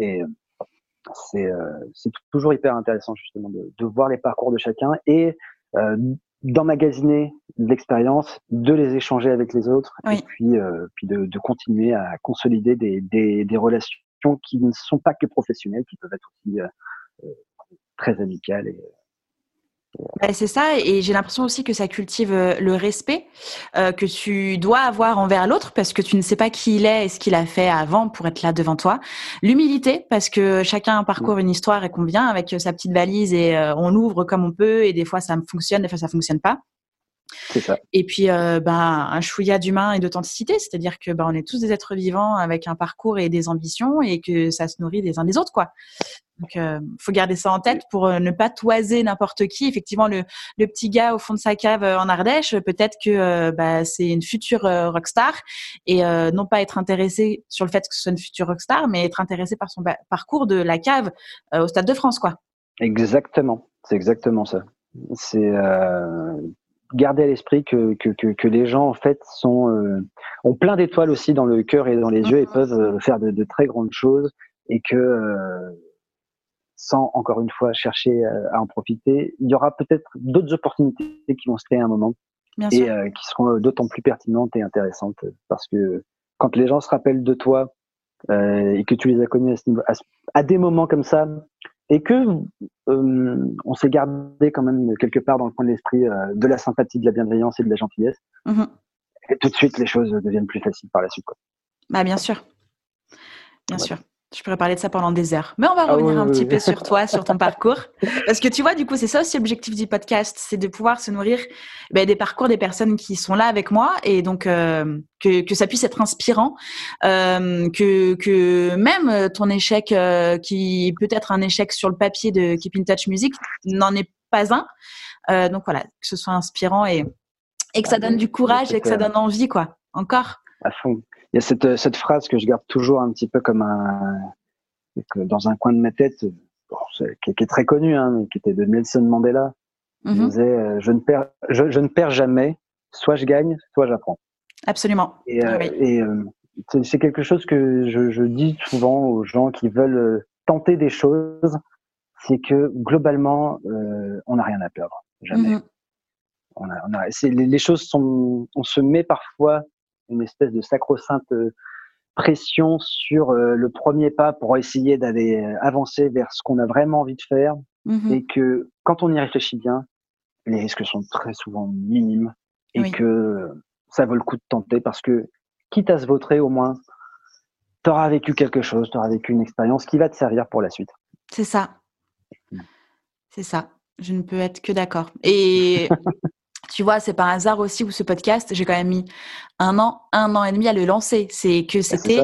Et euh, c'est toujours hyper intéressant justement de, de, voir les parcours de chacun et euh, d'emmagasiner l'expérience, de les échanger avec les autres et puis, euh, puis de, de, continuer à consolider des, des, des, relations qui ne sont pas que professionnelles, qui peuvent être aussi euh, euh très amicales et bah, c'est ça, et j'ai l'impression aussi que ça cultive euh, le respect euh, que tu dois avoir envers l'autre parce que tu ne sais pas qui il est et ce qu'il a fait avant pour être là devant toi. L'humilité parce que chacun parcourt une histoire et qu'on vient avec sa petite valise et euh, on ouvre comme on peut et des fois ça fonctionne, des fois ça fonctionne pas. Ça. Et puis, euh, ben, un chouïa d'humain et d'authenticité, c'est-à-dire que ben, on est tous des êtres vivants avec un parcours et des ambitions et que ça se nourrit des uns des autres, quoi. Donc, euh, faut garder ça en tête pour euh, ne pas toiser n'importe qui. Effectivement, le, le, petit gars au fond de sa cave euh, en Ardèche, peut-être que bah, c'est une future rockstar et non pas être intéressé sur le fait que ce soit une future rockstar, mais être intéressé par son parcours de la cave au Stade de France, quoi. Exactement, c'est exactement ça. C'est garder à l'esprit que, que, que, que, les gens en fait sont ont plein d'étoiles aussi dans le cœur et dans les yeux et mmh. peuvent faire de, de, très grandes choses et que sans encore une fois chercher euh, à en profiter, il y aura peut-être d'autres opportunités qui vont se créer à un moment et euh, qui seront euh, d'autant plus pertinentes et intéressantes parce que quand les gens se rappellent de toi euh, et que tu les as connus à, à, des moments comme ça et que euh, on s'est gardé quand même quelque part dans le coin de l'esprit de la sympathie, de la bienveillance et de la gentillesse, mmh et tout de suite les choses deviennent plus faciles par la suite. Quoi. Bah bien sûr, bien sûr. Je pourrais parler de ça pendant des heures. Mais on va ah revenir un petit peu sur toi, sur ton parcours. Parce que tu vois, du coup, c'est ça aussi l'objectif du podcast, c'est de pouvoir se nourrir ben, des parcours des personnes qui sont là avec moi et donc euh, que, que ça puisse être inspirant, euh, que, que même ton échec, euh, qui peut être un échec sur le papier de Keep in Touch Music, n'en est pas un. Donc voilà, que ce soit inspirant et, et que ça ah, donne du courage et que ça donne envie, quoi. Encore. À fond il y a cette, cette phrase que je garde toujours un petit peu comme un dans un coin de ma tête, qui, est très connue, hein, qui était de Nelson Mandela. Il mhm. disait euh, je ne perds je, je, ne perds jamais, soit je gagne, soit j'apprends. Absolument. Et, euh, et euh, c'est quelque chose que je, je, dis souvent aux gens qui veulent tenter des choses, c'est que globalement, on n'a rien à perdre, jamais. Mhm. On a, on a, les, les, choses sont, on se met parfois une espèce de sacro-sainte euh, pression sur euh, le premier pas pour essayer d'aller euh, avancer vers ce qu'on a vraiment envie de faire mmh et que quand on y réfléchit bien, les risques sont très souvent minimes et que ça vaut le coup de tenter parce que quitte à se vautrer au moins, tu auras vécu quelque chose, tu auras vécu une expérience qui va te servir pour la suite. C'est ça. Mmh. C'est ça. Je ne peux être que d'accord. Et tu vois, c'est par hasard aussi où ce podcast, j'ai quand même mis un an, un an et demi à le lancer. C'est que c'était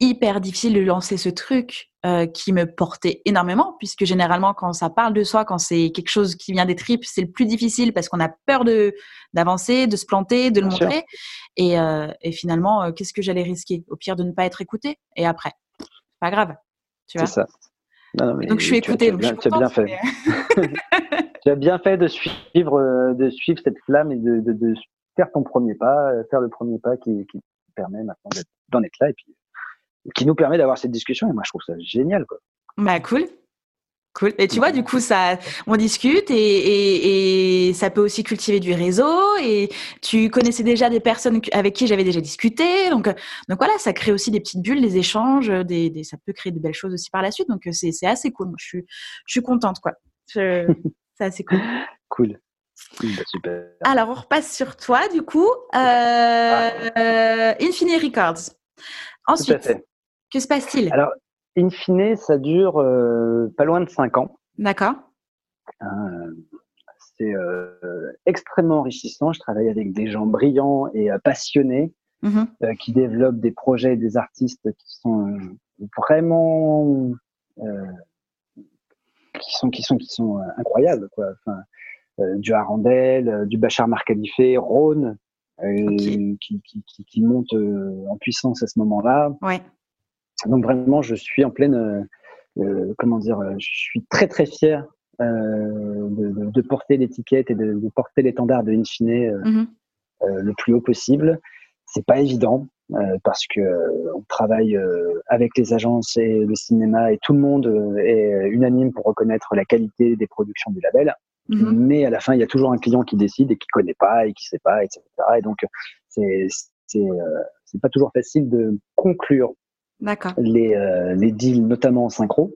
hyper difficile de lancer ce truc euh, qui me portait énormément, puisque généralement, quand ça parle de soi, quand c'est quelque chose qui vient des tripes, c'est le plus difficile parce qu'on a peur de d'avancer, de se planter, de le montrer. Et, euh, et, finalement, euh, qu'est-ce que j'allais risquer? Au pire, de ne pas être écouté. Et après, pas grave. Tu vois C'est ça. donc je suis écoutée. Tu as bien, fait. tu as bien fait de suivre, de suivre cette flamme et de, de, de faire ton premier pas, faire le premier pas qui, qui permet maintenant d'en être là et puis qui nous permet d'avoir cette discussion. Et moi, je trouve ça génial. Quoi. Bah, cool. Cool. Et tu vois, du coup, ça, on discute et, et, et, ça peut aussi cultiver du réseau. Et tu connaissais déjà des personnes avec qui j'avais déjà discuté. Donc, donc voilà, ça crée aussi des petites bulles, des échanges, des, des ça peut créer de belles choses aussi par la suite. Donc c'est, c'est assez cool. Moi, je suis, je suis contente, quoi. c'est assez cool. Cool. Bah, super. Alors, on repasse sur toi, du coup. Euh, ah. Infini Records. Ensuite, que se passe-t-il? Alors, in fine, ça dure euh, pas loin de 5 ans. D'accord. Euh, c'est euh, extrêmement enrichissant. Je travaille avec des gens brillants et passionnés mm-hmm. qui développent des projets, des artistes qui sont vraiment qui sont qui sont qui sont incroyables quoi. Enfin, du Harandel, du Bachar Marcalifé, Rhône, qui, qui, qui, qui, monte en puissance à ce moment-là. Ouais. Donc vraiment, je suis en pleine, euh, euh, comment dire, euh, je suis très très fier de, de, porter l'étiquette et de, de porter l'étendard de Infine mm le plus haut possible. C'est pas évident parce que on travaille avec les agences et le cinéma et tout le monde est unanime pour reconnaître la qualité des productions du label. Mhm. Mais à la fin, il y a toujours un client qui décide et qui connaît pas et qui sait pas, etc. Et donc, c'est c'est pas toujours facile de conclure les, euh, les deals, notamment en synchro.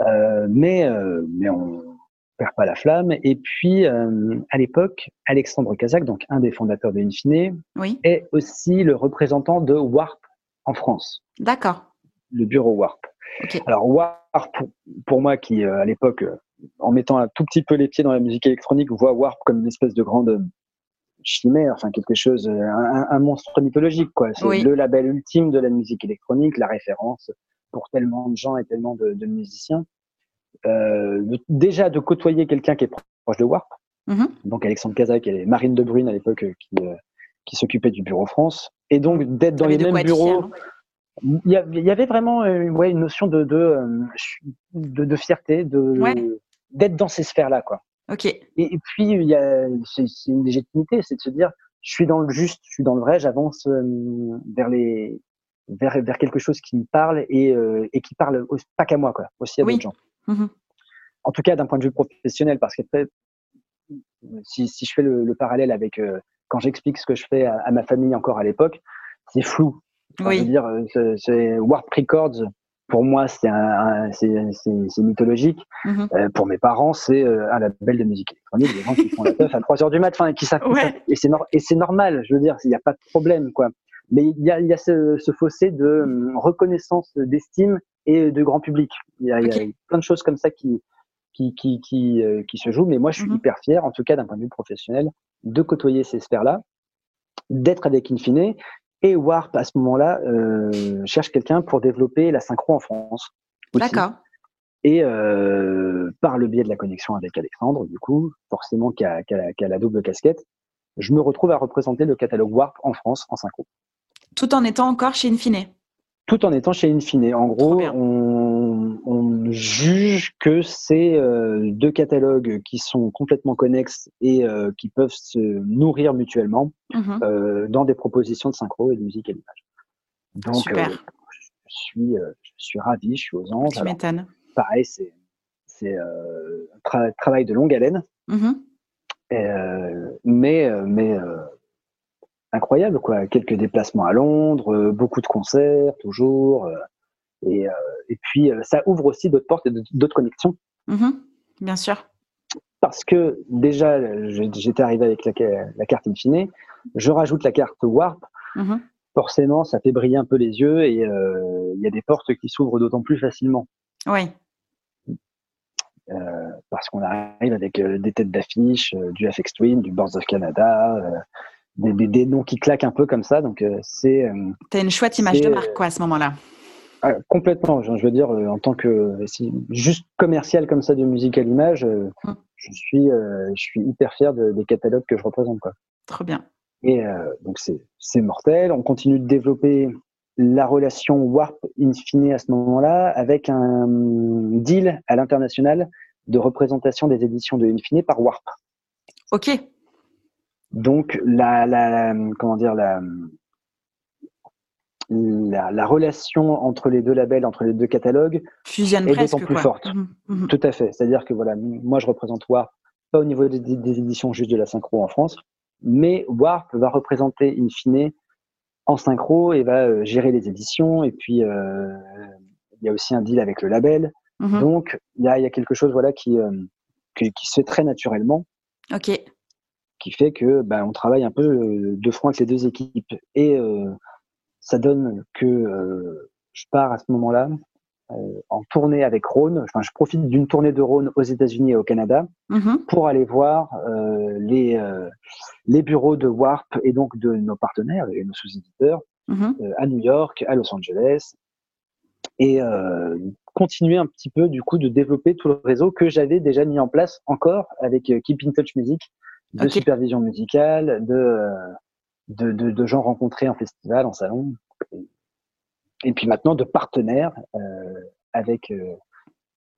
Euh, mais, euh, mais on perd pas la flamme. Et puis, à l'époque, Alexandre Kazak, donc un des fondateurs de Infine, oui. est aussi le représentant de Warp en France. D'accord. Le bureau Warp. Alors, Warp, pour, moi, qui à l'époque, en mettant un tout petit peu les pieds dans la musique électronique, voit Warp comme une espèce de grande chimère, enfin quelque chose, un, monstre mythologique, quoi. C'est le label ultime de la musique électronique, la référence pour tellement de gens et tellement de, musiciens. Euh, déjà de côtoyer quelqu'un qui est proche de Warp, mm-hmm. donc Alexandre Kazak et Marine de Bruyne à l'époque euh, qui, euh, qui s'occupait du bureau France, et donc d'être dans les mêmes bureaux. Il y, avait vraiment ouais, une notion de, de, de, fierté, de d'être dans ces sphères-là, quoi. Ok. Et, puis, il y a, c'est, une légitimité, c'est de se dire, je suis dans le juste, je suis dans le vrai, j'avance euh, vers les, vers, vers quelque chose qui me parle et, euh, et qui parle pas qu'à moi, quoi, aussi à d'autres gens. Mm-hmm. En tout cas, d'un point de vue professionnel, parce que si, si je fais le, parallèle avec euh, quand j'explique ce que je fais à, ma famille encore à l'époque, c'est flou. oui. Je veux dire, c'est Warp Records, pour moi, c'est un, c'est mythologique. Mhm. Euh, pour mes parents, c'est euh, un label de musique électronique, des gens qui font la teuf à 3 heures du mat, enfin, qui savent, et c'est et c'est normal. Je veux dire, il n'y a pas de problème, quoi. Mais il y a, y a ce, ce, fossé de euh, reconnaissance, d'estime et de grand public. Il y, a, y a plein de choses comme ça qui qui qui qui, qui se jouent. Mais moi, je suis mhm. hyper fier, en tout cas d'un point de vue professionnel, de côtoyer ces sphères-là, d'être avec Infine et Warp, à ce moment-là, euh, cherche quelqu'un pour développer la synchro en France. D'accord. Et euh, par le biais de la connexion avec Alexandre, du coup, forcément qui a, la double casquette, je me retrouve à représenter le catalogue Warp en France en synchro. Tout en étant encore chez Infine tout en étant chez Infine. En gros, on, on, juge que c'est euh, deux catalogues qui sont complètement connexes et euh, qui peuvent se nourrir mutuellement mhm. euh, dans des propositions de synchro et de musique et d'image. Donc, Super. je, suis, je suis ravi, je suis aux anges. Tu m'étonnes. Pareil, c'est c'est un travail de longue haleine. Mhm. mais mais incroyable, quoi. Quelques déplacements à Londres, euh, beaucoup de concerts, toujours. Euh, et, euh, et, puis, ça ouvre aussi d'autres portes et d'autres connexions. Mm-hmm. bien sûr. Parce que déjà, j'étais arrivé avec la, la, carte Infine, je rajoute la carte Warp. Mm-hmm. Forcément, ça fait briller un peu les yeux et il y a des portes qui s'ouvrent d'autant plus facilement. Oui. parce qu'on arrive avec des têtes d'affiche, du FX Twin, du Boards of Canada, des, des, noms qui claquent un peu comme ça. Donc c'est. T'as une chouette image de marque quoi à ce moment-là. Ah, complètement. Je, veux dire, en tant que juste commercial comme ça de musique à l'image, hum. je suis je suis hyper fier des catalogues que je représente quoi. Trop bien. Et donc c'est mortel. On continue de développer la relation Warp in fine à ce moment-là avec un deal à l'international de représentation des éditions de Infine par Warp. Ok. Donc la, la comment dire la, la, relation entre les deux labels, entre les deux catalogues, fusionne est d'autant plus forte. Mhm, mhm. Tout à fait. C'est-à-dire que voilà, moi je représente Warp pas au niveau des, des, éditions juste de la synchro en France, mais Warp va représenter Infine en synchro et va euh, gérer les éditions. Et puis, euh, il y a aussi un deal avec le label. Donc, il y a, y a, quelque chose voilà, qui, euh, qui, qui, se fait très naturellement. OK. Qui fait que ben, on travaille un peu de front avec les deux équipes. Et ça donne que je pars à ce moment-là euh, en tournée avec Rhône. Enfin, je profite d'une tournée de Rhône aux États-Unis et au Canada mhm. pour aller voir euh, les, euh, les bureaux de Warp et donc de nos partenaires et nos sous-éditeurs mhm. à New York, à Los Angeles et continuer un petit peu du coup de développer tout le réseau que j'avais déjà mis en place encore avec Keep in Touch Music, de supervision musicale, de, de, de, de gens rencontrés en festival, en salon et puis maintenant de partenaires euh, avec, euh,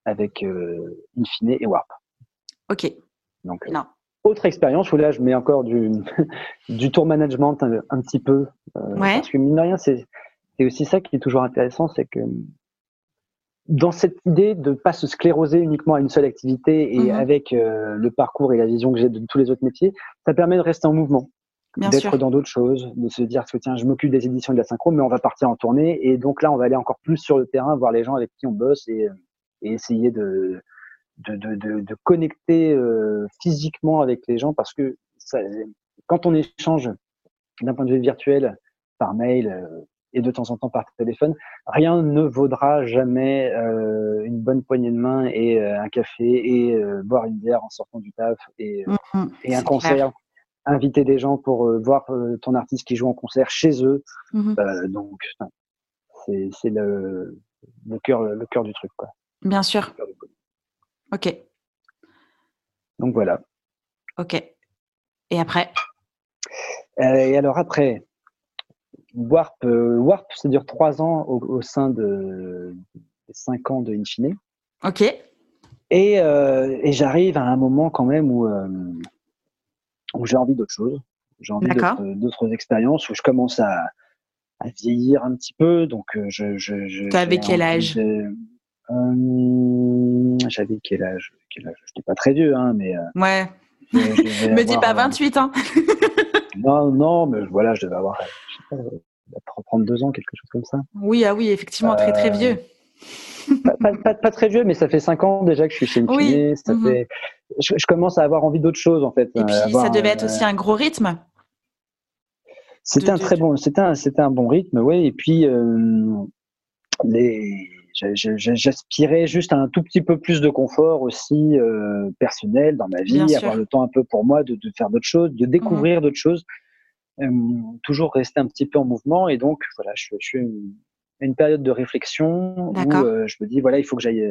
avec euh, Infine et Warp. Ok. Donc, autre expérience où là, je mets encore du, du tour management un, petit peu. Parce que mine de rien, c'est aussi ça qui est toujours intéressant, c'est que dans cette idée de ne pas se scléroser uniquement à une seule activité et mhm. avec le parcours et la vision que j'ai de tous les autres métiers, ça permet de rester en mouvement d'être dans d'autres choses, de se dire que tiens, je m'occupe des éditions de la synchro, mais on va partir en tournée. Et donc là, on va aller encore plus sur le terrain, voir les gens avec qui on bosse et, essayer de, de, de, de connecter euh, physiquement avec les gens parce que ça, quand on échange d'un point de vue virtuel, par mail euh, et de temps en temps par téléphone, rien ne vaudra jamais euh, une bonne poignée de main et un café et boire une bière en sortant du taf et, mmh et un concert inviter des gens pour euh, voir euh, ton artiste qui joue en concert chez eux. Mhm. Euh, donc, c'est le, le cœur le cœur du truc. Quoi. Bien sûr. Ok. Donc voilà. Ok. Et après? Et alors après, Warp, Warp ça dure trois ans au, sein de cinq ans de Infine. Ok. Et, et j'arrive à un moment quand même où où j'ai envie d'autre chose. J'ai envie d'autres expériences où je commence à, à, vieillir un petit peu. Donc, euh, je. je, je T'avais quel âge? euh, J'avais quel âge? Quel âge? Je n'étais pas très vieux, hein, mais. Euh, ouais. Me dis pas 28 ans. Non, non, mais voilà, je devais avoir je sais pas, 32 ans, quelque chose comme ça. Oui, ah oui, effectivement, très très vieux pas, très vieux, mais ça fait 5 ans déjà que je suis chez. Ça mhm. fait... je, commence à avoir envie d'autre chose en fait. Et puis ça devait être aussi un gros rythme. C'était un très bon, c'était un, c'était un bon rythme, oui. Et puis euh, les, j'aspirais juste à un tout petit peu plus de confort aussi euh, personnel dans ma vie, avoir le temps un peu pour moi de, de faire d'autres choses, de découvrir mhm. d'autres choses, euh, toujours rester un petit peu en mouvement. Et donc voilà, je, je suis une période de réflexion où euh, je me dis voilà, il faut que j'aille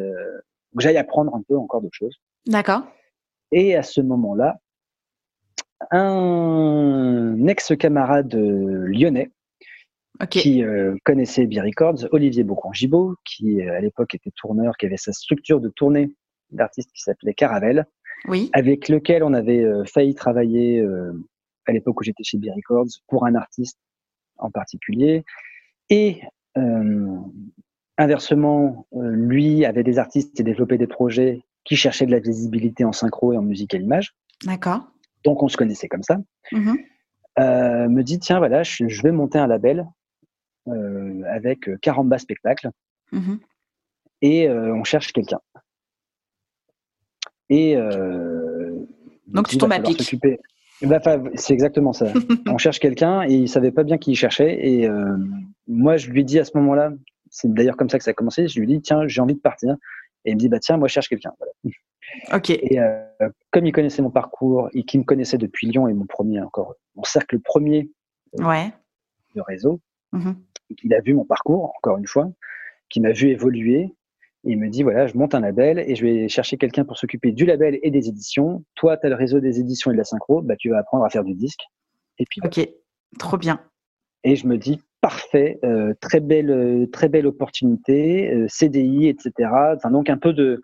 que j'aille apprendre un peu encore d'autres choses. D'accord. Et à ce moment-là, un ex-camarade lyonnais qui euh, connaissait B Records, Olivier Beaugrand-Gibaud, qui à l'époque était tourneur, qui avait sa structure de tournée d'artiste qui s'appelait Caravelle, oui. avec lequel on avait failli travailler à l'époque où j'étais chez B Records pour un artiste en particulier. Et euh, inversement, euh, lui avait des artistes et développait des projets qui cherchaient de la visibilité en synchro et en musique et l'image. D'accord. Donc on se connaissait comme ça. Euh, me dit tiens voilà je, vais monter un label avec Caramba Spectacle mm-hmm. et on cherche quelqu'un. Et donc tu tombes à pic. Bah, c'est exactement ça. on cherche quelqu'un et il savait pas bien qui il cherchait. Et euh, moi, je lui dis à ce moment-là, c'est d'ailleurs comme ça que ça a commencé, je lui dis, tiens, j'ai envie de partir. Et il me dit, bah tiens, moi, je cherche quelqu'un. Ok. Et comme il connaissait mon parcours et qu'il me connaissait depuis Lyon et mon premier encore, mon cercle premier ouais. de réseau, et qu'il a vu mon parcours, encore une fois, qui m'a vu évoluer. Et il me dit voilà, je monte un label et je vais chercher quelqu'un pour s'occuper du label et des éditions. Toi, tu as le réseau des éditions et de la synchro, bah, tu vas apprendre à faire du disque. Et puis, voilà. Ok, trop bien. et je me dis parfait, euh, très belle, euh, très belle opportunité, euh, CDI, etc. Enfin, donc un peu de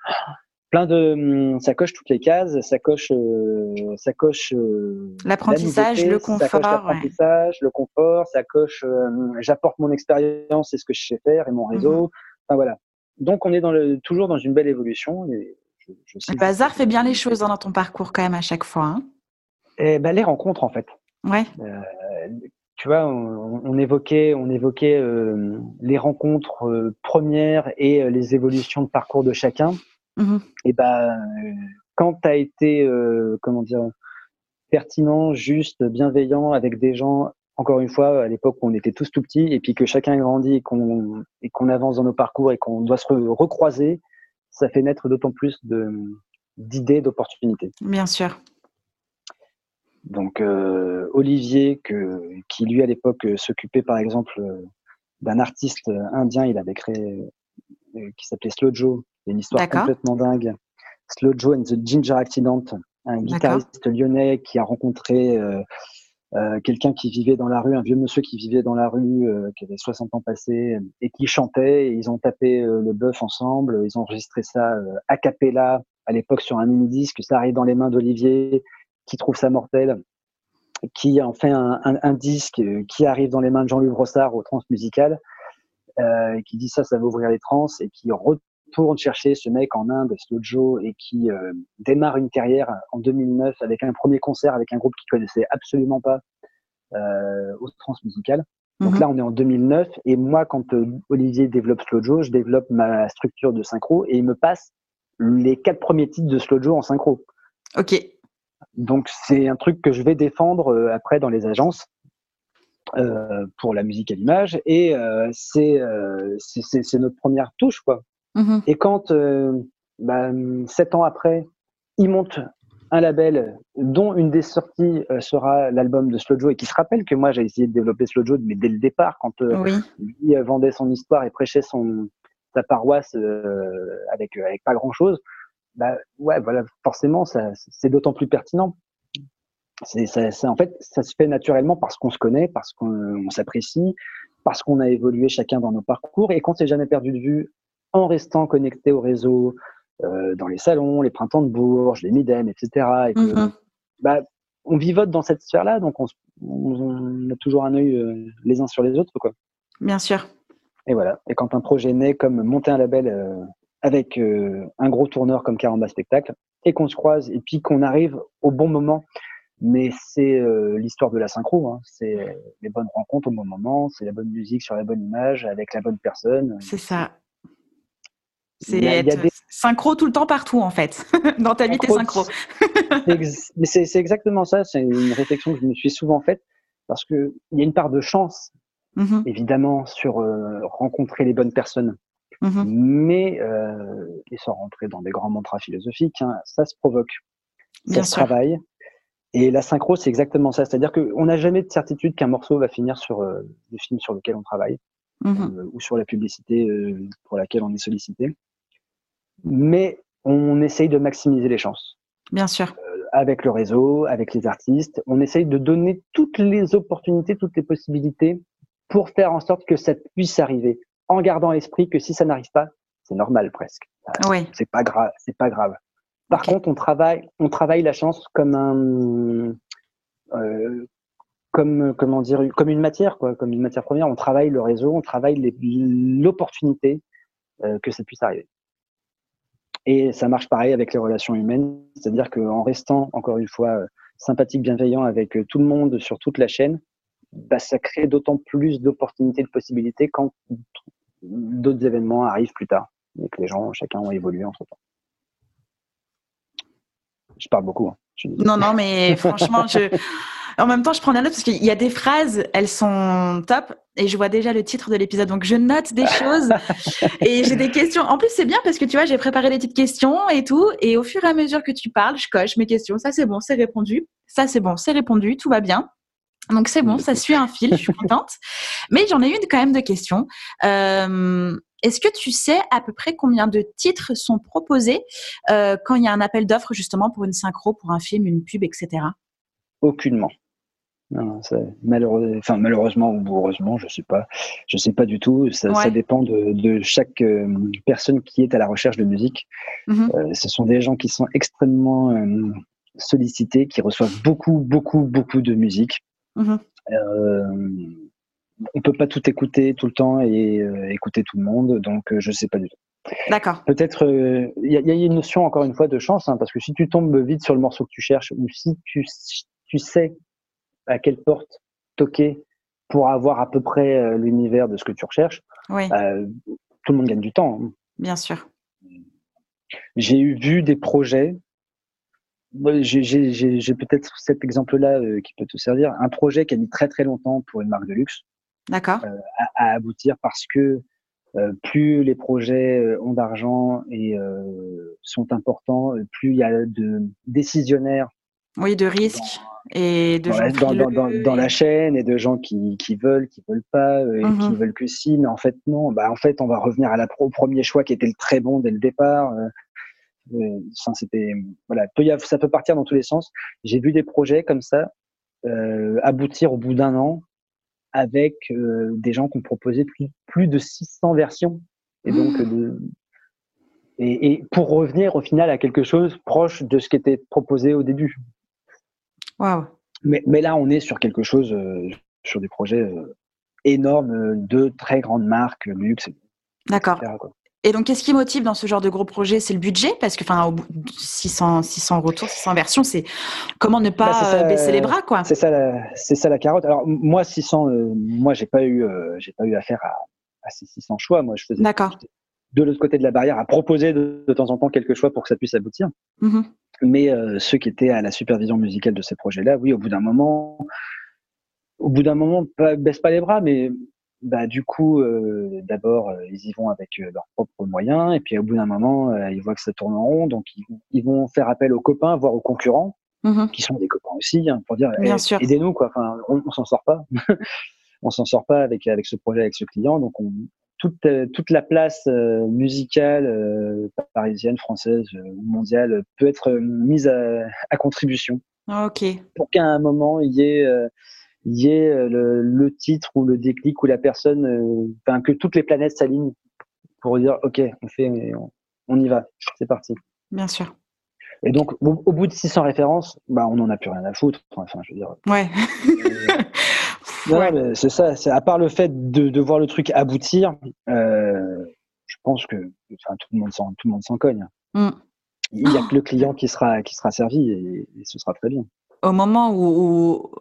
plein de, hum, ça coche toutes les cases, ça coche, euh, ça coche euh, L'apprentissage, le ça coche confort, ouais. l'apprentissage, le confort, ça coche, euh, j'apporte mon expérience et ce que je sais faire et mon Mhm. réseau. Enfin voilà. Donc on est dans le, toujours dans une belle évolution. Et je, je sais Le hasard fait bien les choses hein, dans ton parcours quand même à chaque fois. hein. Eh ben, les rencontres en fait. Ouais, tu vois, on, on évoquait, on évoquait euh, les rencontres euh, premières et euh, les évolutions de parcours de chacun. Mhm. Et ben, euh, quand tu as été, euh, comment dire, pertinent, juste, bienveillant avec des gens, encore une fois, à l'époque où on était tous tout petits, et puis que chacun grandit et qu'on et qu'on avance dans nos parcours et qu'on doit se re- recroiser, ça fait naître d'autant plus de d'idées, d'opportunités. bien sûr. Donc euh, Olivier, que, qui lui à l'époque s'occupait par exemple d'un artiste indien, il avait créé, euh, qui s'appelait Slojo, C'est une histoire complètement dingue. Slojo and the Ginger Accident, un guitariste lyonnais qui a rencontré euh, euh, quelqu'un qui vivait dans la rue, un vieux monsieur qui vivait dans la rue, euh, qui avait 60 ans passés, et qui chantait. Et ils ont tapé euh, le bœuf ensemble, ils ont enregistré ça euh, a cappella à l'époque sur un mini-disque. Ça arrive dans les mains d'Olivier, qui trouve ça mortel, qui en fait un, un, un disque qui arrive dans les mains de Jean-Luc Brossard au Transmusical, euh, qui dit ça, ça va ouvrir les trans, et qui retourne chercher ce mec en Inde, Slojo, et qui euh, démarre une carrière en 2009 avec un premier concert avec un groupe qu'il connaissait absolument pas euh, au Transmusical. Donc Mhm. là, on est en 2009, et moi, quand euh, Olivier développe Slojo, je développe ma structure de synchro, et il me passe les quatre premiers titres de Slojo en synchro. Ok, Donc c'est un truc que je vais défendre après dans les agences euh, pour la musique à l'image et euh, euh, c'est c'est notre première touche quoi. Mhm. Et quand euh, bah, sept ans après, il monte un label dont une des sorties euh, sera l'album de Slojo et qui se rappelle que moi j'ai essayé de développer Slojo mais dès le départ quand euh, oui, lui euh, vendait son histoire et prêchait son sa paroisse euh, avec avec pas grand chose bah ouais voilà forcément ça c'est d'autant plus pertinent c'est ça, ça- en fait ça se fait naturellement parce qu'on se connaît parce qu'on on s'apprécie parce qu'on a évolué chacun dans nos parcours et qu'on s'est jamais perdu de vue en restant connecté au réseau euh, dans les salons les printemps de Bourges les Midem etc et que, Mhm. bah on vivote dans cette sphère là donc on, a toujours un œil euh, les uns sur les autres quoi bien sûr. et voilà. Et quand un projet naît comme monter un label euh, avec un gros tourneur comme Caramba Spectacle, et qu'on se croise, et puis qu'on arrive au bon moment, mais c'est l'histoire de la synchro, hein. c'est les bonnes rencontres au bon moment, c'est la bonne musique sur la bonne image, avec la bonne personne. C'est ça. C'est Il il être des- synchro tout le temps partout en fait. Dans ta vie, t'es synchro. C'est mais exactement ça, c'est une réflexion que je me suis souvent faite, parce qu'il y a une part de chance, Mhm. évidemment, sur euh, rencontrer les bonnes personnes. Mhm. Mais, euh, et sans rentrer dans des grands mantras philosophiques, hein, ça se provoque, ça Bien se sûr. travaille. Et la synchro, c'est exactement ça. C'est-à-dire qu'on n'a jamais de certitude qu'un morceau va finir sur euh, le film sur lequel on travaille Mhm. euh, ou sur la publicité euh, pour laquelle on est sollicité. Mais on essaye de maximiser les chances. Bien sûr. Avec le réseau, avec les artistes, on essaye de donner toutes les opportunités, toutes les possibilités pour faire en sorte que ça puisse arriver, en gardant à l'esprit que si ça n'arrive pas, c'est normal presque. Oui. c'est pas grave, c'est pas grave. Par contre, on travaille, on travaille la chance comme un, euh, comme comment dire, comme une matière quoi, comme une matière première. On travaille le réseau, on travaille l'opportunité euh, que ça puisse arriver. Et ça marche pareil avec les relations humaines, c'est-à-dire qu'en restant encore une fois euh, sympathique, bienveillant avec euh, tout le monde sur toute la chaîne, bah, ça crée d'autant plus d'opportunités, de possibilités quand d'autres événements arrivent plus tard et que les gens, chacun ont évolué entre temps. Je parle beaucoup. hein. Je. Non, non, mais franchement, je, En même temps, je prends la note parce qu'il y a des phrases, elles sont top et je vois déjà le titre de l'épisode. Donc, je note des choses et j'ai des questions. En plus, c'est bien parce que tu vois, j'ai préparé des petites questions et tout. Et au fur et à mesure que tu parles, je coche mes questions. Ça, c'est bon, c'est répondu. Ça, c'est bon, c'est répondu. Tout va bien. Donc, c'est bon, ça suit un fil. Je suis contente. Mais j'en ai une quand même de questions. Euh, est-ce que tu sais à peu près combien de titres sont proposés euh, quand il y a un appel d'offres justement pour une synchro, pour un film, une pub, etc. Aucunement. Enfin, malheureusement ou heureusement, je sais pas, je sais pas du tout. Ça, dépend de, chaque euh, personne qui est à la recherche de musique. Mm-hmm. Euh, ce sont des gens qui sont extrêmement sollicités, qui reçoivent beaucoup, beaucoup, beaucoup de musique. Mm-hmm on peut pas tout écouter tout le temps et euh, écouter tout le monde, donc euh, je sais pas du tout. D'accord. Peut-être il euh, y, a une notion encore une fois de chance, hein, parce que si tu tombes vite sur le morceau que tu cherches, ou si tu, tu sais à quelle porte toquer pour avoir à peu près l'univers de ce que tu recherches, oui. tout le monde gagne du temps. Hein. Bien sûr. J'ai eu vu des projets. J'ai peut-être cet exemple-là qui peut te servir. Un projet qui a mis très très longtemps pour une marque de luxe. D'accord. Euh, à, aboutir parce que euh, plus les projets euh, ont d'argent et sont importants, plus il y a de décisionnaires. Oui, de risques et de dans, gens la, dans, dans, la chaîne et de gens qui, qui veulent, qui veulent pas, et qui mhm. veulent que si, mais en fait non. Bah en fait, on va revenir à la, au premier choix qui était le très bon dès le départ. Euh, c'était voilà, ça peut partir dans tous les sens. J'ai vu des projets comme ça euh, aboutir au bout d'un an avec euh, des gens qui ont proposé plus, plus de 600 versions. Et donc, mmh. de, et, et, pour revenir au final à quelque chose proche de ce qui était proposé au début. Wow. Mais, mais là, on est sur quelque chose, euh, sur des projets euh, énormes de très grandes marques, luxe. D'accord. Et donc, qu'est-ce qui motive dans ce genre de gros projet? C'est le budget? Parce que, enfin, 600, 600 retours, 600 versions, c'est comment ne pas bah, euh, baisser les bras, quoi? C'est ça, c'est ça la carotte. Alors, moi, 600, euh, moi, j'ai pas eu, euh, j'ai pas eu affaire à, à, ces 600 choix. Moi, je faisais de l'autre côté de la barrière à proposer de, temps en temps quelques choix pour que ça puisse aboutir. Mmh Mais ceux qui étaient à la supervision musicale de ces projets-là, oui, au bout d'un moment, au bout d'un moment, pas, baisse pas les bras, mais bah, du coup, euh, d'abord, euh, ils y vont avec euh, leurs propres moyens, et puis au bout d'un moment, ils voient que ça tourne en rond, donc ils, vont faire appel aux copains, voire aux concurrents, mmh qui sont des copains aussi, hein, pour dire eh, aidez-nous, quoi. Enfin, on, on s'en sort pas, on s'en sort pas avec avec ce projet, avec ce client, donc on, toute toute la place musicale parisienne, française ou mondiale peut être mise à, à contribution. Ok. Pour qu'à un moment il y ait y ait euh, le, le, titre ou le déclic ou la personne, euh, que toutes les planètes s'alignent pour dire ok, on fait, on, y va, c'est parti. Bien sûr. Et donc au, bout de 600 références, bah on n'en a plus rien à foutre. Enfin, je veux dire. Ouais. C'est ça. C'est à part le fait de, de voir le truc aboutir, euh, je pense que enfin, tout le monde s'en tout le monde s'en cogne. Mm. Il n'y a que le client qui sera qui sera servi et, et ce sera très bien au moment où,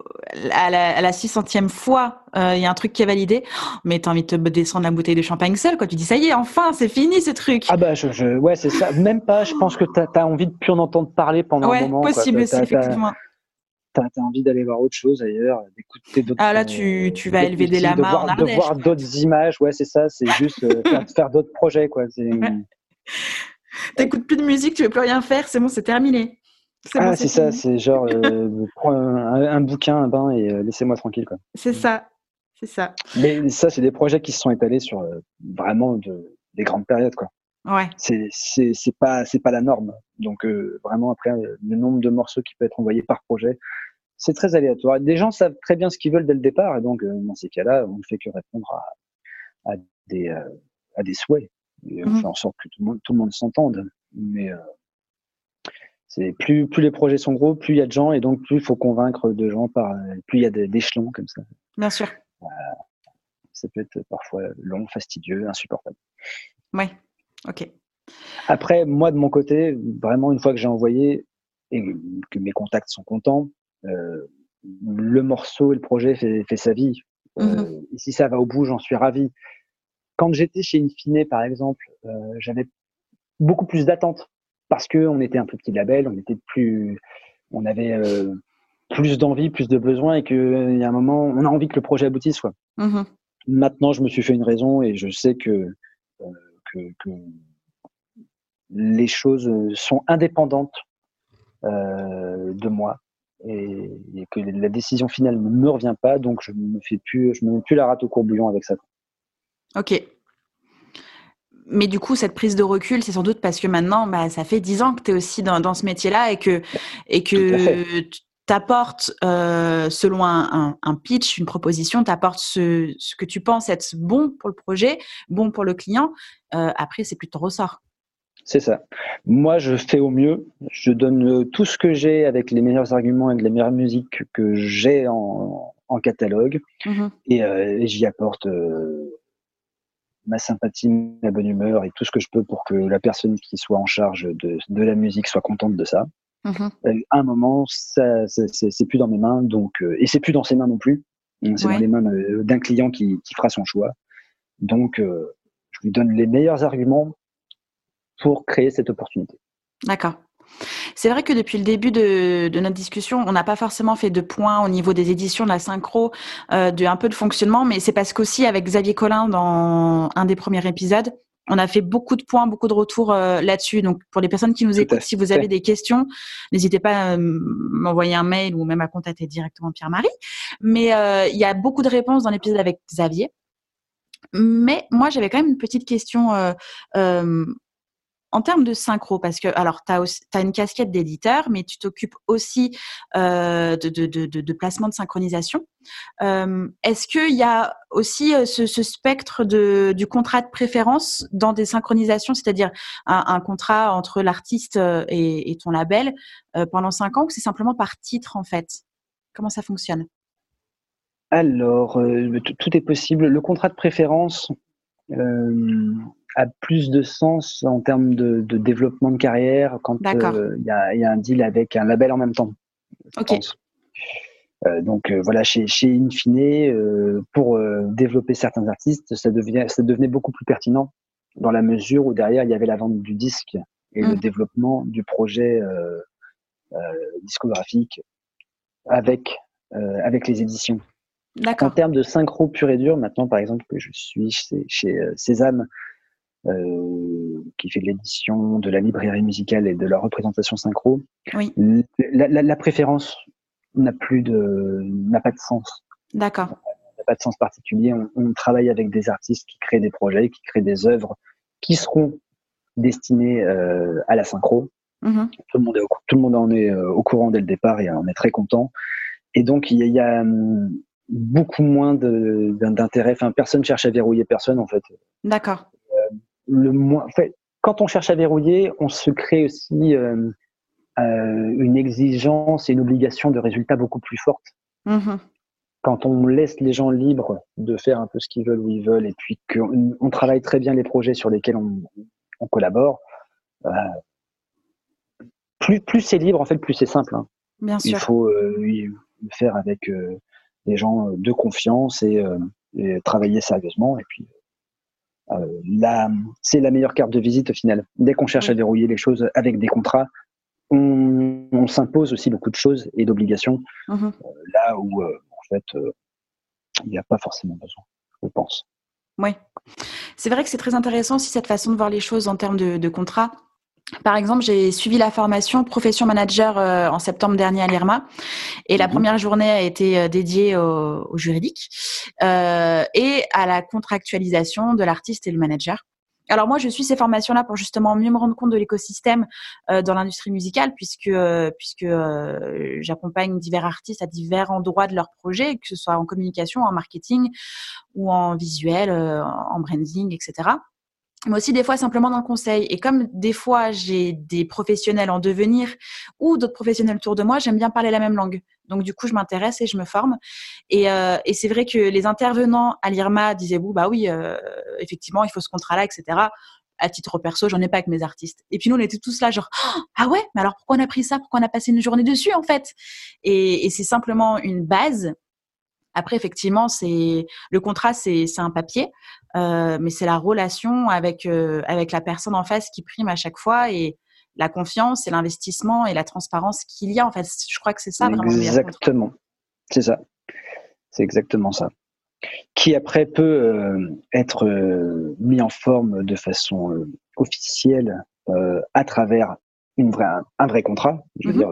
à, la, 600e fois, euh, il y a un truc qui est validé, mais tu as envie de te descendre la bouteille de champagne seul, quand tu dis ça y est, enfin, c'est fini ce truc. Ah bah, je, ouais, c'est ça. Même pas, je pense que tu as, envie de plus en entendre parler pendant un moment. possible aussi, effectivement. Tu as, envie d'aller voir autre chose ailleurs, d'écouter d'autres. Ah là, tu, tu vas élever des lamas de voir, en De voir d'autres images, ouais, c'est ça, c'est juste euh, faire, d'autres projets, quoi. T'écoutes plus de musique, tu veux plus rien faire, c'est bon, c'est terminé. Ah, c'est ça, c'est genre, euh, prends un, bouquin, un bain et euh, laissez-moi tranquille. quoi. C'est ça, c'est ça. Mais ça, c'est des projets qui se sont étalés sur euh, vraiment de, des grandes périodes. quoi. Ouais. C'est, pas, c'est pas la norme. Donc, vraiment, après, le nombre de morceaux qui peut être envoyé par projet, c'est très aléatoire. Des gens savent très bien ce qu'ils veulent dès le départ, et donc, dans ces cas-là, on ne fait que répondre à, à des, à des souhaits. Et on mmh fait en sorte que tout le monde, tout le monde s'entende. Mais c'est plus, plus les projets sont gros, plus il y a de gens et donc plus il faut convaincre de gens par, plus il y a d'échelons comme ça. Bien sûr. ça peut être parfois long, fastidieux, insupportable. Oui, ok. Après, moi de mon côté, vraiment une fois que j'ai envoyé et que mes contacts sont contents, euh, le morceau et le projet fait, fait sa vie. Euh, mm-hmm. et si ça va au bout, j'en suis ravi. Quand j'étais chez Infine, par exemple, euh, j'avais beaucoup plus d'attentes parce que on était un plus petit label, on était plus, on avait plus d'envie, plus de besoin et qu'il y a un moment, on a envie que le projet aboutisse. Quoi. Mmh Maintenant, je me suis fait une raison et je sais que, que, que les choses sont indépendantes euh, de moi et, que la décision finale ne me revient pas, donc je me fais plus, je me mets plus la rate au courbouillon avec ça. Ok. Mais du coup, cette prise de recul, c'est sans doute parce que maintenant, bah, ça fait dix ans que tu es aussi dans, dans ce métier-là et que, et que tu apportes, euh, selon un, un, pitch, une proposition, tu apportes ce, ce, que tu penses être bon pour le projet, bon pour le client. Euh, après, c'est plus ton ressort. C'est ça. Moi, je fais au mieux. Je donne tout ce que j'ai avec les meilleurs arguments et les meilleures musiques que j'ai en, en, catalogue. Mm-hmm. Euh, et, j'y apporte ma sympathie, ma bonne humeur et tout ce que je peux pour que la personne qui soit en charge de, de la musique soit contente de ça. Mm-hmm. Euh, à un moment, ça, c'est plus dans mes mains, donc et c'est plus dans ses mains non plus. C'est dans les mains d'un client qui, qui, fera son choix. Donc, je lui donne les meilleurs arguments pour créer cette opportunité. D'accord. C'est vrai que depuis le début de, notre discussion, on n'a pas forcément fait de points au niveau des éditions de la synchro, euh, de un peu de fonctionnement, mais c'est parce qu'aussi avec Xavier Collin dans un des premiers épisodes, on a fait beaucoup de points, beaucoup de retours euh, là-dessus. Donc pour les personnes qui nous écoutent, si vous avez des questions, n'hésitez pas à m'envoyer un mail ou même à contacter directement Pierre-Marie. Mais euh, il y a beaucoup de réponses dans l'épisode avec Xavier. Mais moi, j'avais quand même une petite question euh, euh en termes de synchro, parce que alors tu as, une casquette d'éditeur, mais tu t'occupes aussi euh, de, de, placement de synchronisation. Euh, Est-ce qu'il y a aussi euh, ce, spectre du contrat de préférence dans des synchronisations, c'est-à-dire un, contrat entre l'artiste et, ton label pendant cinq ans, ou c'est simplement par titre en fait? Comment ça fonctionne? Alors, tout est possible. Le contrat de préférence, a plus de sens en termes de, de développement de carrière quand euh, il y, a, y, a, un deal avec un label en même temps. Ok. Euh, donc euh, voilà, chez, chez Infine, pour développer certains artistes, ça, devient, ça devenait beaucoup plus pertinent dans la mesure où derrière il y avait la vente du disque et le mm. développement du projet discographique avec, avec les éditions. En termes de synchro pur et dur, maintenant par exemple que je suis chez, chez Sésame, euh, qui fait de l'édition, de la librairie musicale et de la représentation synchro. Oui. La, la, la préférence n'a plus de, n'a pas de sens. D'accord. N'a pas de sens particulier. On, on, travaille avec des artistes qui créent des projets, qui créent des œuvres qui seront destinées euh, à la synchro. Mm-hmm. Tout, le monde est au, tout le monde en est euh, au courant dès le départ et on est très content. Et donc il y a, y a beaucoup moins d'intérêt. Enfin, personne cherche à verrouiller personne en fait. D'accord le moins. En fait, quand on cherche à verrouiller, on se crée aussi euh, euh, une exigence et une obligation de résultats beaucoup plus forte. Mm-hmm. Quand on laisse les gens libres de faire un peu ce qu'ils veulent où ils veulent, et puis qu'on on travaille très bien les projets sur lesquels on, on collabore, euh, plus, plus c'est libre, en fait, plus c'est simple. Hein. Bien sûr. Il faut le faire avec des gens de confiance et, et travailler sérieusement, et puis c'est la meilleure carte de visite au final. Dès qu'on cherche à verrouiller les choses avec des contrats, on, s'impose aussi beaucoup de choses et d'obligations, mm-hmm. euh, là où euh, en fait il n'y a pas forcément besoin, je pense. Oui, c'est vrai que c'est très intéressant aussi cette façon de voir les choses en termes de, de contrat. Par exemple, j'ai suivi la formation profession manager euh, en septembre dernier à l'IRMA et la mhm. première journée a été euh, dédiée au, au juridique euh, et à la contractualisation de l'artiste et le manager. Alors moi, je suis ces formations-là pour justement mieux me rendre compte de l'écosystème euh, dans l'industrie musicale, puisque euh, puisque euh, j'accompagne divers artistes à divers endroits de leur projet, que ce soit en communication, en marketing ou en visuel, en branding, etc mais aussi des fois simplement dans le conseil. Et comme des fois j'ai des professionnels en devenir ou d'autres professionnels autour de moi, j'aime bien parler la même langue. Donc du coup, je m'intéresse et je me forme. Et, euh, et c'est vrai que les intervenants à l'IRMA disaient vous, bah oui, euh, effectivement, il faut ce contrat-là, etc. À titre perso, j'en ai pas avec mes artistes. Et puis nous, on était tous là, genre ah ouais, mais alors pourquoi on a pris ça? Pourquoi on a passé une journée dessus en fait? Et, et c'est simplement une base après, effectivement, c'est le contrat, c'est un papier, euh, mais c'est la relation avec euh, avec la personne en face qui prime à chaque fois. Et, la confiance et l'investissement et la transparence qu'il y a. En fait, je crois que c'est ça vraiment. Exactement. C'est ça. C'est exactement ça. Qui après peut euh, être mis en forme de façon officielle à travers une vraie, un, vrai contrat. Je veux mhm. dire,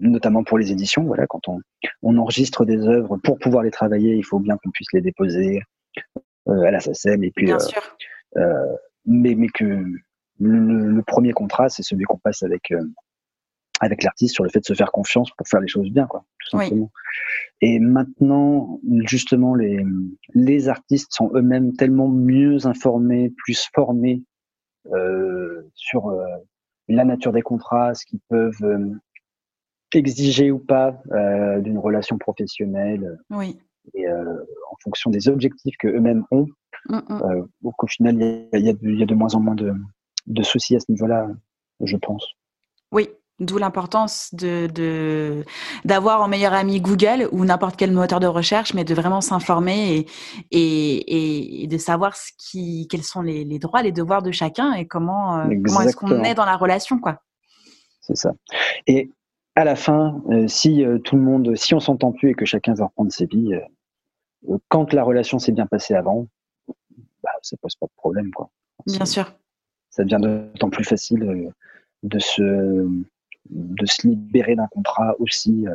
notamment pour les éditions. Voilà, quand on, on enregistre des œuvres pour pouvoir les travailler, il faut bien qu'on puisse les déposer à la SACEM et puis. Bien sûr. mais mais que le, premier contrat, c'est celui qu'on passe avec avec l'artiste sur le fait de se faire confiance pour faire les choses bien, quoi, tout simplement. Et maintenant, justement, les, les artistes sont eux-mêmes tellement mieux informés, plus formés euh, sur euh, la nature des contrats, ce qu'ils peuvent euh, exiger ou pas euh, d'une relation professionnelle. Oui. Et en fonction des objectifs que eux-mêmes ont, mm au final, il y a, y a, de moins en moins de, de soucis à ce niveau-là, je pense. Oui, D'où l'importance de d'avoir en meilleur ami Google ou n'importe quel moteur de recherche, mais de vraiment s'informer et, et, de savoir ce qui, quels sont les, droits, les devoirs de chacun et comment, euh, comment est-ce qu'on est dans la relation, quoi. C'est ça. Et à la fin, euh, si euh, tout le monde, si on s'entend plus et que chacun veut reprendre ses vies, quand la relation s'est bien passée avant, bah, ça pose pas de problème, quoi. Bien sûr. Ça devient d'autant plus facile de se de se libérer d'un contrat aussi euh,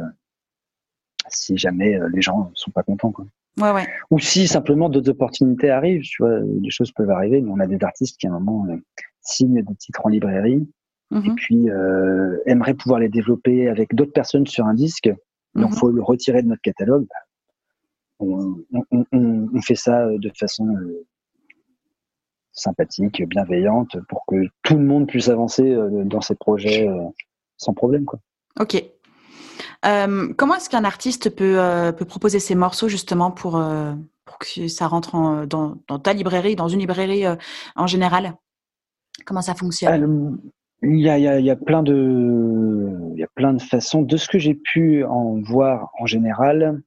si jamais euh, les gens sont pas contents. Quoi. Ouais, ouais. Ou si simplement d'autres opportunités arrivent, tu vois, des choses peuvent arriver. Mais on a des artistes qui à un moment euh, signent des titres en librairie et mhm. puis euh, aimeraient pouvoir les développer avec d'autres personnes sur un disque. Donc, il mhm. faut le retirer de notre catalogue. On, on, on, on fait ça de façon sympathique, bienveillante, pour que tout le monde puisse avancer dans ces projets sans problème. Quoi. Ok. Euh, comment est-ce qu'un artiste peut, euh, peut, proposer ses morceaux justement pour, euh, pour que ça rentre dans, dans, ta librairie, dans une librairie en général? Comment ça fonctionne? Il y, a, il, y a, il y, a, plein de, il y a plein de façons. De ce que j'ai pu en voir en général,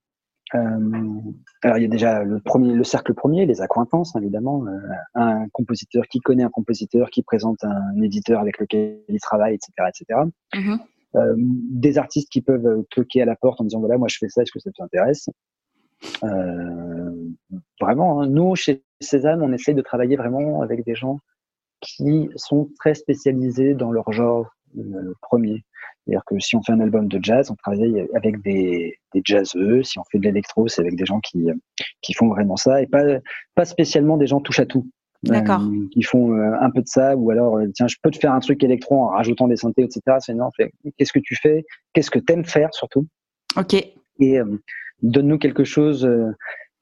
euh, alors il y a déjà le premier, le cercle premier, les accointances évidemment, euh, un compositeur qui connaît un compositeur, qui présente un éditeur avec lequel il travaille, etc., etc. Mm-hmm. Euh, des artistes qui peuvent toquer à la porte en disant voilà moi je fais ça, est-ce que ça t'intéresse? Euh, Vraiment, hein, nous chez Cézanne, on essaye de travailler vraiment avec des gens qui sont très spécialisés dans leur genre euh, premier. C'est-à-dire que si on fait un album de jazz, on travaille avec des, des jazzeux. Si on fait de l'électro, c'est avec des gens qui, qui font vraiment ça et pas, pas spécialement des gens touche à tout. D'accord. Euh, qui font euh, un peu de ça ou alors euh, tiens je peux te faire un truc électro en rajoutant des synthés etc c'est non qu'est-ce que tu fais? Qu'est-ce que t'aimes faire surtout? Ok et donne-nous quelque chose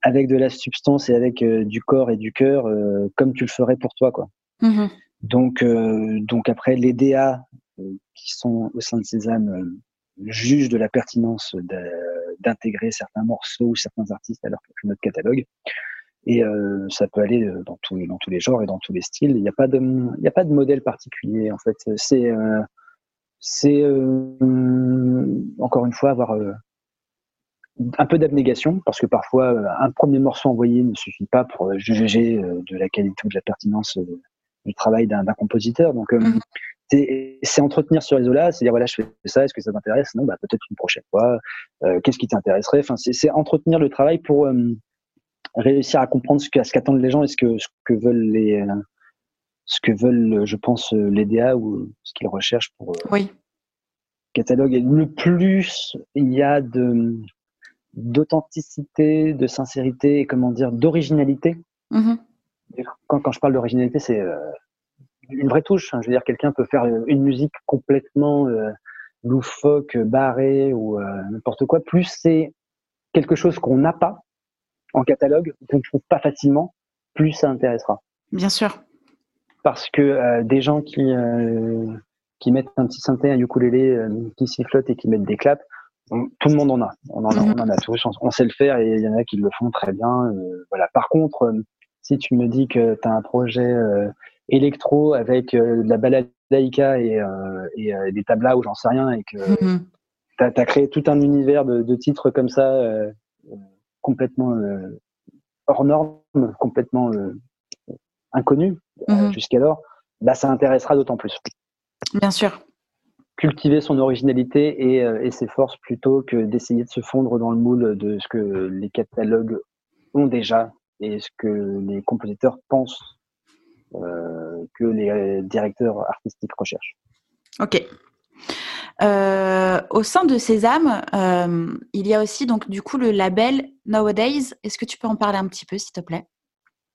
avec de la substance et avec du corps et du cœur comme tu le ferais pour toi quoi mm-hmm. donc donc après les DA qui sont au sein de Sésame euh, jugent de la pertinence d'intégrer certains morceaux ou certains artistes à leur notre catalogue. Et euh, ça peut aller euh, dans tous, les genres et dans tous les styles. Il n'y a pas de, modèle particulier en fait. C'est encore une fois avoir un peu d'abnégation parce que parfois un premier morceau envoyé ne suffit pas pour juger de la qualité ou de la pertinence du travail d'un compositeur. Donc mmh c'est entretenir ce réseau-là, c'est dire voilà, je fais ça, est-ce que ça t'intéresse? Non, bah peut-être une prochaine fois. Euh, Qu'est-ce qui t'intéresserait? Enfin, c'est entretenir le travail pour euh, réussir à comprendre ce qu'attendent les gens et ce que ce que veulent les euh, ce que veulent, je pense, les DA ou ce qu'ils recherchent pour euh, oui. catalogue. Et le plus il y a de d'authenticité, de sincérité et comment dire d'originalité. Mmh quand, quand je parle d'originalité, c'est une vraie touche. Hein. Je veux dire, quelqu'un peut faire une musique complètement euh, loufoque, barrée ou euh, n'importe quoi. Plus c'est quelque chose qu'on n'a pas en catalogue, qu'on ne trouve pas facilement, plus ça intéressera. Bien sûr. Parce que euh, des gens qui qui mettent un petit synthé, un ukulélé, qui sifflotent et qui mettent des claps, tout le monde en a. On en, a, mhm. on en a tous. On, sait le faire et il y en a qui le font très bien. voilà. Par contre, si tu me dis que tu as un projet électro avec euh, de la balalaïka et, euh, et euh, des tablas ou j'en sais rien et que mm-hmm. tu as, créé tout un univers de, de titres comme ça complètement hors norme, complètement inconnu mm-hmm. jusqu'alors, bah, ça intéressera d'autant plus. Bien sûr. Cultiver son originalité et, ses forces plutôt que d'essayer de se fondre dans le moule de ce que les catalogues ont déjà et ce que les compositeurs pensent que les directeurs artistiques recherchent. Ok. Euh, au sein de Sésame, euh, il y a aussi donc du coup le label Nowadays. Est-ce que tu peux en parler un petit peu, s'il te plaît?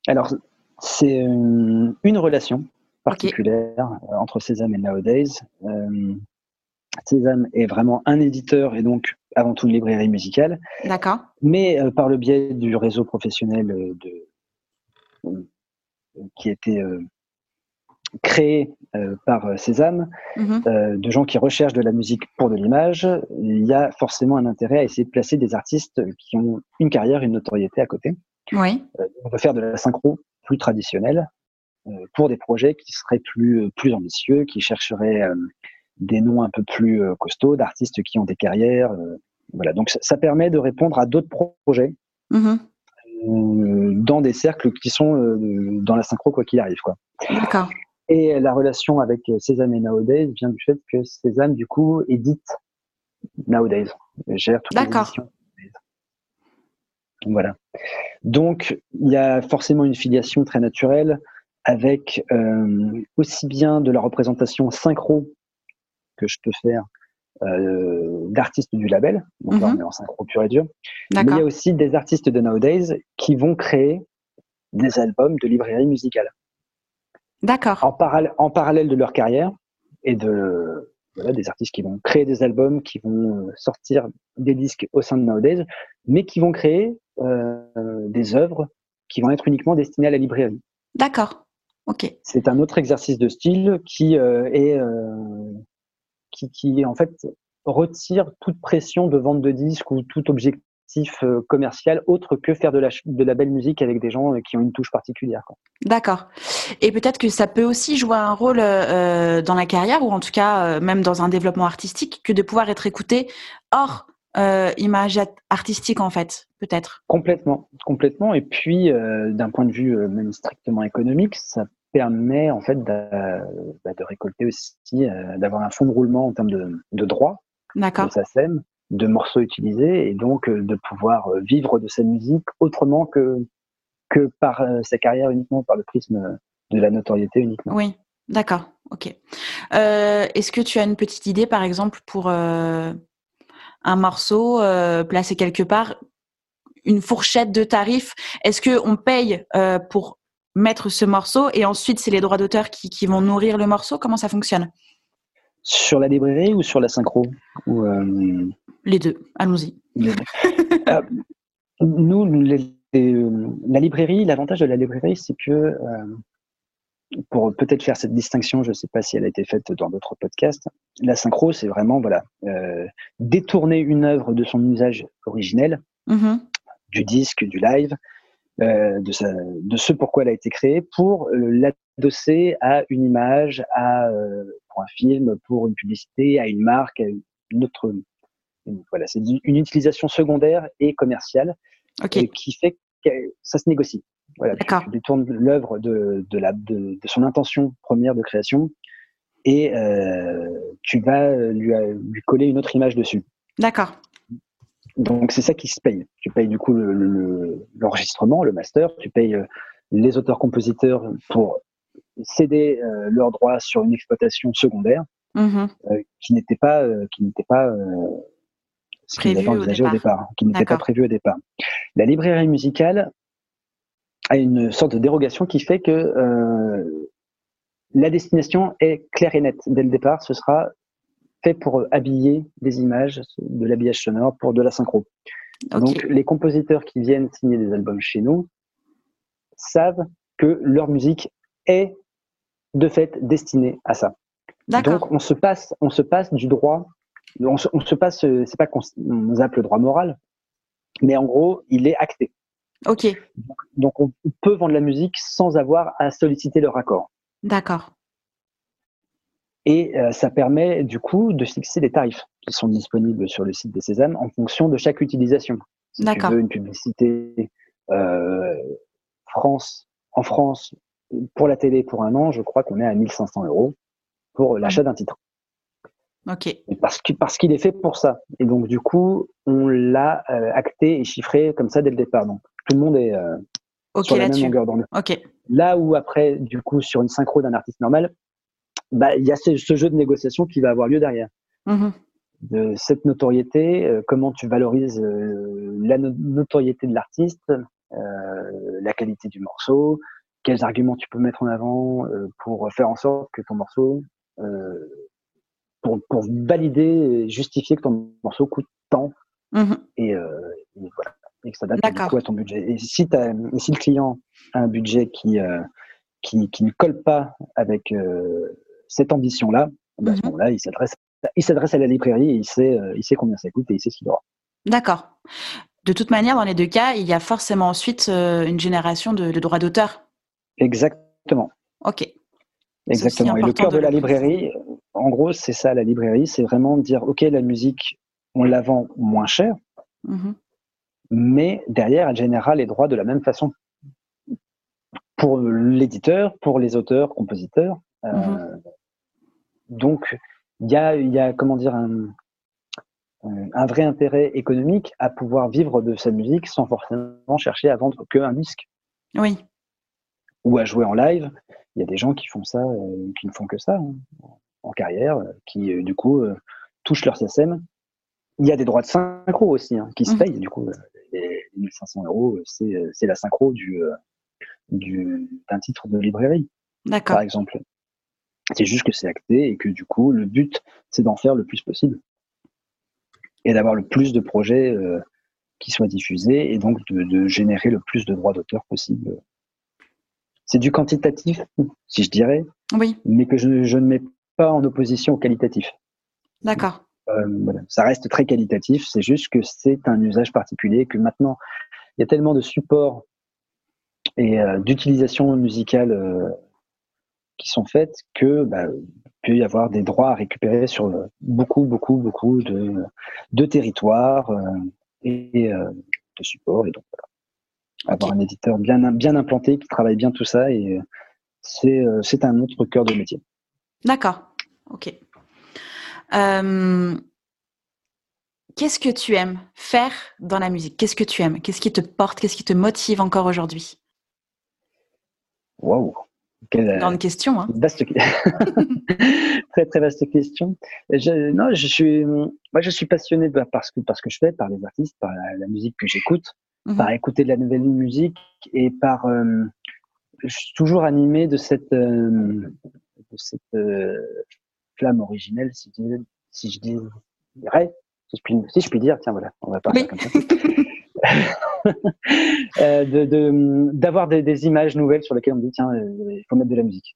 Alors, c'est une, relation particulière euh, entre Sésame et Nowadays. Sésame est vraiment un éditeur et donc avant tout une librairie musicale. D'accord. Mais par le biais du réseau professionnel de, qui était créé euh, par euh, Sésame, mhm. euh, de gens qui recherchent de la musique pour de l'image, il y a forcément un intérêt à essayer de placer des artistes qui ont une carrière, une notoriété à côté. Oui. on peut faire de la synchro plus traditionnelle pour des projets qui seraient plus, plus ambitieux, qui chercheraient des noms un peu plus costauds, d'artistes qui ont des carrières. voilà. Donc ça, permet de répondre à d'autres projets. Mhm. dans des cercles qui sont dans la synchro quoi qu'il arrive quoi. D'accord. Et la relation avec Sésame et Nowadays vient du fait que Sésame, du coup, édite Nowadays, gère toutes D'accord. Voilà. Donc, il y a forcément une filiation très naturelle avec euh, aussi bien de la représentation synchro que je peux faire euh, d'artistes du label, donc là mhm. on est en synchro pur et dur, mais il y a aussi des artistes de Nowadays qui vont créer des albums de librairie musicale. D'accord. En, en, parallèle de leur carrière et de des artistes qui vont créer des albums, qui vont euh, sortir des disques au sein de Nowadays, mais qui vont créer euh, des œuvres qui vont être uniquement destinées à la librairie. D'accord. Ok. C'est un autre exercice de style qui euh, est qui, qui en fait retire toute pression de vente de disques ou tout objectif euh, commercial autre que faire de la, de la belle musique avec des gens euh, qui ont une touche particulière. D'accord. Et peut-être que ça peut aussi jouer un rôle euh, dans la carrière ou en tout cas même dans un développement artistique que de pouvoir être écouté hors image artistique en fait, peut-être. Complètement, complètement. Et puis d'un point de vue même strictement économique, ça permet en fait de, bah, de récolter aussi, d'avoir un fonds de roulement en termes de, de droits de sa scène de morceaux utilisés et donc euh, de pouvoir euh, vivre de sa musique autrement que, que par euh, sa carrière uniquement, par le prisme de la notoriété uniquement. Oui, d'accord, ok. Est-ce que tu as une petite idée, par exemple, pour un morceau placé quelque part, une fourchette de tarifs? Est-ce qu'on paye pour mettre ce morceau et ensuite c'est les droits d'auteur qui, qui vont nourrir le morceau Comment ça fonctionne? Sur la librairie ou sur la synchro ou, euh, Les deux, allons-y. Euh, nous, euh, la librairie, l'avantage de la librairie, c'est que, pour peut-être faire cette distinction, je ne sais pas si elle a été faite dans d'autres podcasts, la synchro, c'est vraiment voilà, détourner une œuvre de son usage originel, mm-hmm. du disque, du live, de, de, ce pourquoi elle a été créée, pour l'adosser à une image, à un film, pour une publicité, à une marque, à une autre. voilà, c'est une utilisation secondaire et commerciale qui fait que ça se négocie. Voilà, tu, détournes l'œuvre de, de, la, de, son intention première de création et euh, tu vas lui, lui, coller une autre image dessus. D'accord. Donc c'est ça qui se paye. Tu payes du coup l'enregistrement, le, le, master, tu payes euh, les auteurs-compositeurs pour céder euh, leurs droits sur une exploitation secondaire mm-hmm. euh, qui n'était pas euh, qui n'était pas ce avaient envisagé au départ, qui n'était pas prévu au départ. La librairie musicale a une sorte de dérogation qui fait que la destination est claire et nette dès le départ. Ce sera fait pour habiller des images, de l'habillage sonore, pour de la synchro. Donc les compositeurs qui viennent signer des albums chez nous savent que leur musique est de fait destiné à ça. Donc on se passe, on se passe du droit, on se, passe, c'est pas qu'on zappe le droit moral, mais en gros il est acté. Ok. Donc, on peut vendre la musique sans avoir à solliciter leur accord. D'accord. Et euh, ça permet du coup de fixer des tarifs qui sont disponibles sur le site des Césames en fonction de chaque utilisation. Si tu veux une publicité euh, France, en France, pour la télé pour un an, je crois qu'on est à 1500 euros pour l'achat d'un titre. Ok. parce qu'il parce qu'il est fait pour ça. Et donc, du coup, on l'a euh, acté et chiffré comme ça dès le départ. Donc, tout le monde est euh, sur la même longueur d'onde. Ok. Là où après, du coup, sur une synchro d'un artiste normal, bah, il y a ce, ce jeu de négociation qui va avoir lieu derrière. Mhm. De cette notoriété, euh, comment tu valorises euh, la no- notoriété de l'artiste, euh, la qualité du morceau, quels arguments tu peux mettre en avant pour faire en sorte que ton morceau, pour, pour valider et justifier que ton morceau coûte tant Mhm. et, et voilà et que ça date du coup à ton budget. Et si, le client a un budget qui, euh, qui, qui ne colle pas avec euh, cette ambition-là, bah, à ce Mhm. moment-là, il s'adresse, il s'adresse à la librairie et il sait, euh, il sait combien ça coûte et il sait ce qu'il aura. D'accord. De toute manière, dans les deux cas, il y a forcément ensuite euh, une génération de, de droits d'auteur. Exactement. Ok. Exactement. Et le cœur de de, la librairie, en gros, c'est ça, la librairie, c'est vraiment dire, OK, la musique, on la vend moins cher, Mhm. mais derrière, elle générera les droits de la même façon. Pour l'éditeur, pour les auteurs, compositeurs. Euh, Mhm. Donc, il y a, il y a, comment dire, un, un vrai intérêt économique à pouvoir vivre de sa musique sans forcément chercher à vendre qu'un disque Oui. ou à jouer en live. Il y a des gens qui font ça, euh, qui ne font que ça hein, en carrière, euh, qui euh, du coup euh, touchent leur SSM. Il y a des droits de synchro aussi hein, qui se Mhm. payent. Du coup, les 1500 euros, c'est la synchro du du- d'un titre de librairie, D'accord. par exemple. C'est juste que c'est acté et que du coup, le but, c'est d'en faire le plus possible et d'avoir le plus de projets euh, qui soient diffusés et donc de, de générer le plus de droits d'auteur possible. C'est du quantitatif, si je dirais, Oui. mais que je, je ne mets pas en opposition au qualitatif. D'accord. Euh, voilà. Ça reste très qualitatif, c'est juste que c'est un usage particulier, que maintenant, il y a tellement de supports et euh, d'utilisation musicale qui sont faites que bah, peut y avoir des droits à récupérer sur euh, beaucoup, beaucoup, beaucoup de, de territoires euh, et euh, de supports. Et donc, voilà. Avoir un éditeur bien, bien implanté qui travaille bien tout ça, et c'est c'est un autre cœur de métier. D'accord. Ok. Euh, Qu'est-ce que tu aimes faire dans la musique? Qu'est-ce que tu aimes? Qu'est-ce qui te porte? Qu'est-ce qui te motive encore aujourd'hui? Waouh! Quelle, euh, Grande question, hein Vaste, très très vaste question. Je, non, je suis, moi je suis passionné par ce que, par ce que je fais, par les artistes, par la, la musique que j'écoute, Mhm. par écouter de la nouvelle musique et par, euh, je suis toujours animé de cette, euh, de cette euh, flamme originelle, si je, dis- si je dirais, si je puis, si je puis dire, tiens voilà, on va parler Oui. comme ça. Euh, de- de- d'avoir des, des images nouvelles sur lesquelles on dit tiens euh, il faut mettre de la musique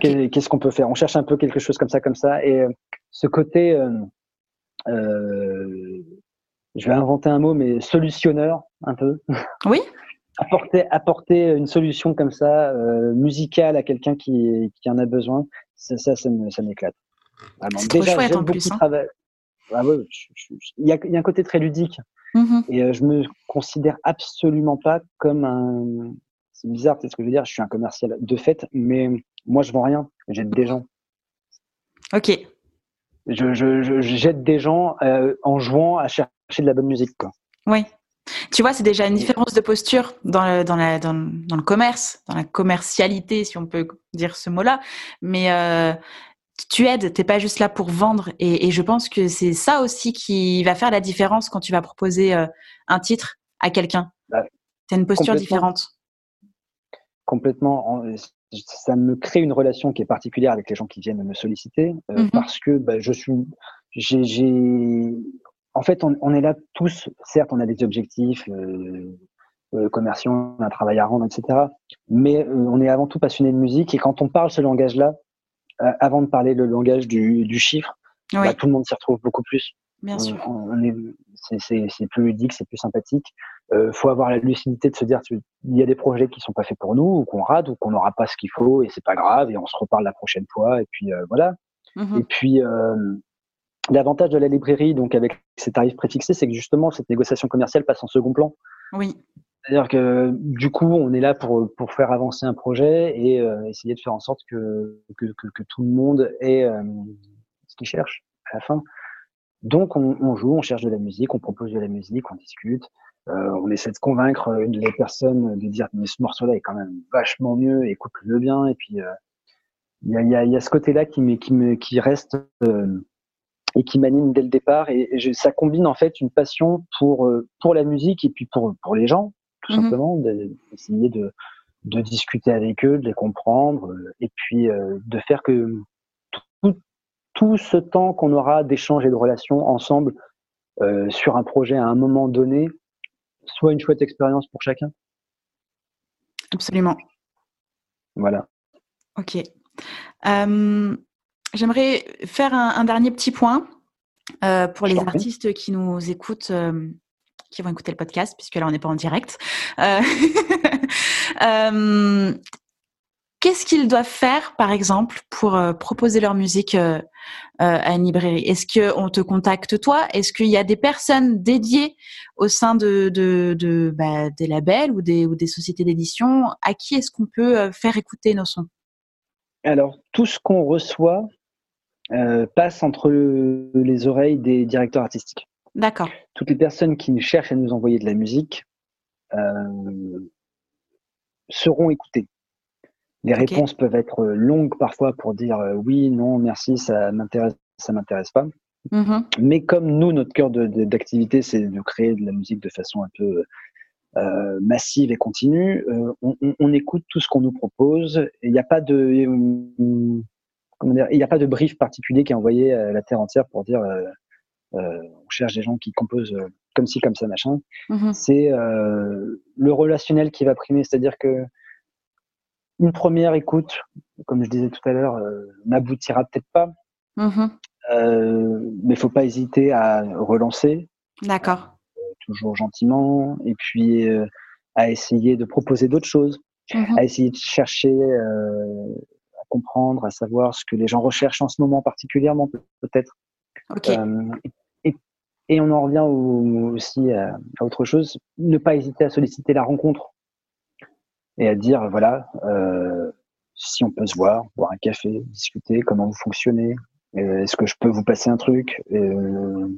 Qu'est-ce qu'on peut faire? On cherche un peu quelque chose comme ça, comme ça. Et euh, ce côté, je vais inventer un mot, mais solutionneur, un peu. Oui. apporter, apporter une solution comme ça, euh, musicale à quelqu'un qui, qui en a besoin, ça, ça, ça m'éclate. Vraiment. C'est trop chouette, j'aime en plus, beaucoup hein. trava- Ah ouais, je- je- je- il y, a, il y a un côté très ludique. Mhm. Et euh, je me considère absolument pas comme un. C'est bizarre, c'est ce que je veux dire. Je suis un commercial de fait, mais moi, je vends rien. J'aide des gens. Ok. Je, j'aide des gens euh, en jouant à chercher de la bonne musique. Quoi. Oui. Tu vois, c'est déjà une différence de posture dans le, dans, la, dans, dans le commerce, dans la commercialité, si on peut dire ce mot-là. Mais euh, tu aides, t'es pas juste là pour vendre. Et, et je pense que c'est ça aussi qui va faire la différence quand tu vas proposer euh, un titre à quelqu'un. Bah, Tu as une posture complètement. différente. Complètement. en- Ça me crée une relation qui est particulière avec les gens qui viennent me solliciter euh, Mhm. parce que bah, je suis. J'ai, En fait, on, on est là tous. Certes, on a des objectifs. Euh, commerciaux, on a un travail à rendre, etc. Mais on est avant tout passionné de musique et quand on parle ce langage-là, avant de parler le langage du, du chiffre, Oui, bah, tout le monde s'y retrouve beaucoup plus. bien sûr. c'est, plus ludique, c'est plus sympathique. Euh, faut avoir la lucidité de se dire, il y a des projets qui sont pas faits pour nous, ou qu'on rate, ou qu'on n'aura pas ce qu'il faut, et c'est pas grave, et on se reparle la prochaine fois, et puis euh, voilà. Mhm. Et puis euh, l'avantage de la librairie, donc avec ces tarifs préfixés, c'est que justement cette négociation commerciale passe en second plan. Oui, C'est-à-dire que du coup, on est là pour, pour faire avancer un projet et euh, essayer de faire en sorte que, que, que, tout le monde ait euh, ce qu'il cherche à la fin. Donc, on, on, joue, on cherche de la musique, on propose de la musique, on discute. Euh, on essaie de convaincre les personnes de dire mais ce morceau-là est quand même vachement mieux, écoute-le bien. Et puis, il y a, y, a, y, a, ce côté-là qui, qui, me, qui reste et qui m'anime dès le départ. Et, ça combine en fait une passion pour euh, pour la musique et puis pour pour les gens, tout mhm. simplement, d'essayer de, de discuter avec eux, de les comprendre, euh, et puis euh, de faire que tout, tout ce temps qu'on aura d'échanges et de relations ensemble euh, sur un projet à un moment donné soit une chouette expérience pour chacun. Absolument. Voilà. Ok. Euh, J'aimerais faire un, dernier petit point euh, pour les artistes qui nous écoutent, euh, qui vont écouter le podcast, puisque là on n'est pas en direct. Euh, qu'est-ce qu'ils doivent faire, par exemple, pour proposer leur musique à une librairie? Est-ce qu'on te contacte toi? Est-ce qu'il y a des personnes dédiées au sein de, bah, des labels ou des, ou des sociétés d'édition? À qui est-ce qu'on peut faire écouter nos sons? Alors, tout ce qu'on reçoit, euh, passe entre les oreilles des directeurs artistiques. D'accord. Toutes les personnes qui cherchent à nous envoyer de la musique euh, seront écoutées. Les réponses peuvent être longues parfois pour dire euh, oui, non, merci, ça m'intéresse, ça m'intéresse pas. Mm-hmm. Mais comme nous, notre cœur d'activité, c'est de créer de la musique de façon un peu euh, massive et continue, euh, on, on, on, écoute tout ce qu'on nous propose. Il n'y a pas de il n'y a pas de brief particulier qui est envoyé à la terre entière pour dire euh, euh, on cherche des gens qui composent euh, comme ci, comme ça, machin. Mm-hmm. C'est le relationnel qui va primer, c'est-à-dire que une première écoute, comme je disais tout à l'heure, n'aboutira peut-être pas, mm-hmm. mais il faut pas hésiter à relancer. D'accord. toujours gentiment, et puis à essayer de proposer d'autres choses, mm-hmm. à essayer de chercher comprendre, à savoir ce que les gens recherchent en ce moment particulièrement, peut-être. Euh, et, on en revient aussi à, autre chose, ne pas hésiter à solliciter la rencontre. Et à dire, voilà, euh, si on peut se voir, boire un café, discuter, comment vous fonctionnez, euh, est-ce que je peux vous passer un truc Le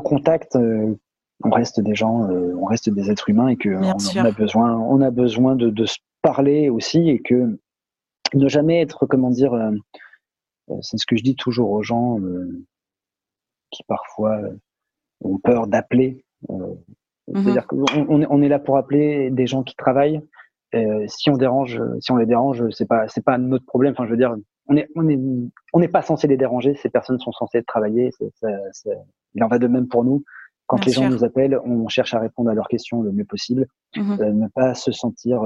contact, on reste des gens, on reste des êtres humains et qu'on on a besoin, on a besoin de, de se parler aussi et que ne jamais être, comment dire, euh, euh, c'est ce que je dis toujours aux gens euh, qui parfois ont peur d'appeler. Mhm. C'est-à-dire qu'on on est là pour appeler des gens qui travaillent. si on dérange, si on les dérange, c'est pas c'est pas notre problème. Enfin, je veux dire, on est on est on n'est pas censé les déranger. Ces personnes sont censées travailler. il en va de même pour nous. Quand les gens nous appellent, on cherche à répondre à leurs questions le mieux possible, mhm. ne pas se sentir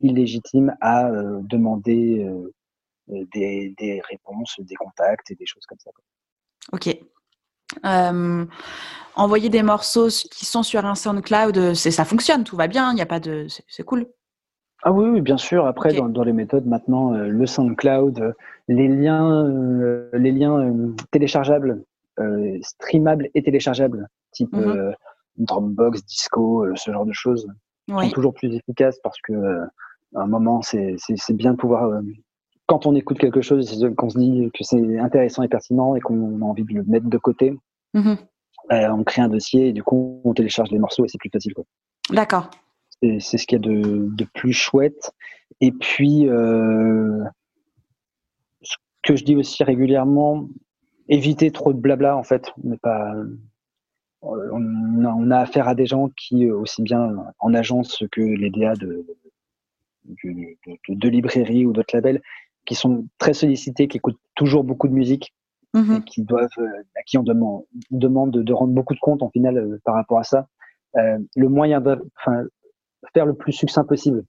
illégitime à euh, demander euh, euh, des, des, réponses, des contacts et des choses comme ça. Ok. Envoyer des morceaux qui sont sur un SoundCloud, ça fonctionne, tout va bien, il n'y a pas de, c'est cool. Ah oui, oui, bien sûr. Après, dans, dans, les méthodes maintenant, le SoundCloud, les liens, les liens téléchargeables, streamables et téléchargeables, type mmh Dropbox, Disco, ce genre de choses, sont toujours plus efficaces parce que à un moment, c'est bien de pouvoir, euh, quand on écoute quelque chose, qu'on se dit que c'est intéressant et pertinent et qu'on a envie de le mettre de côté, mm-hmm. euh, on crée un dossier et du coup, on télécharge les morceaux et c'est plus facile. D'accord. C'est ce qu'il y a de, de, plus chouette. Et puis, euh, ce que je dis aussi régulièrement, éviter trop de blabla en fait. On pas, on a, affaire à des gens qui, aussi bien en agence que les DA de, de, librairies ou d'autres labels qui sont très sollicités, qui écoutent toujours beaucoup de musique, mhm. et qui doivent, euh, à qui on demande, demande de, rendre beaucoup de compte en final euh, par rapport à ça. Euh, le moyen de faire le plus succinct possible.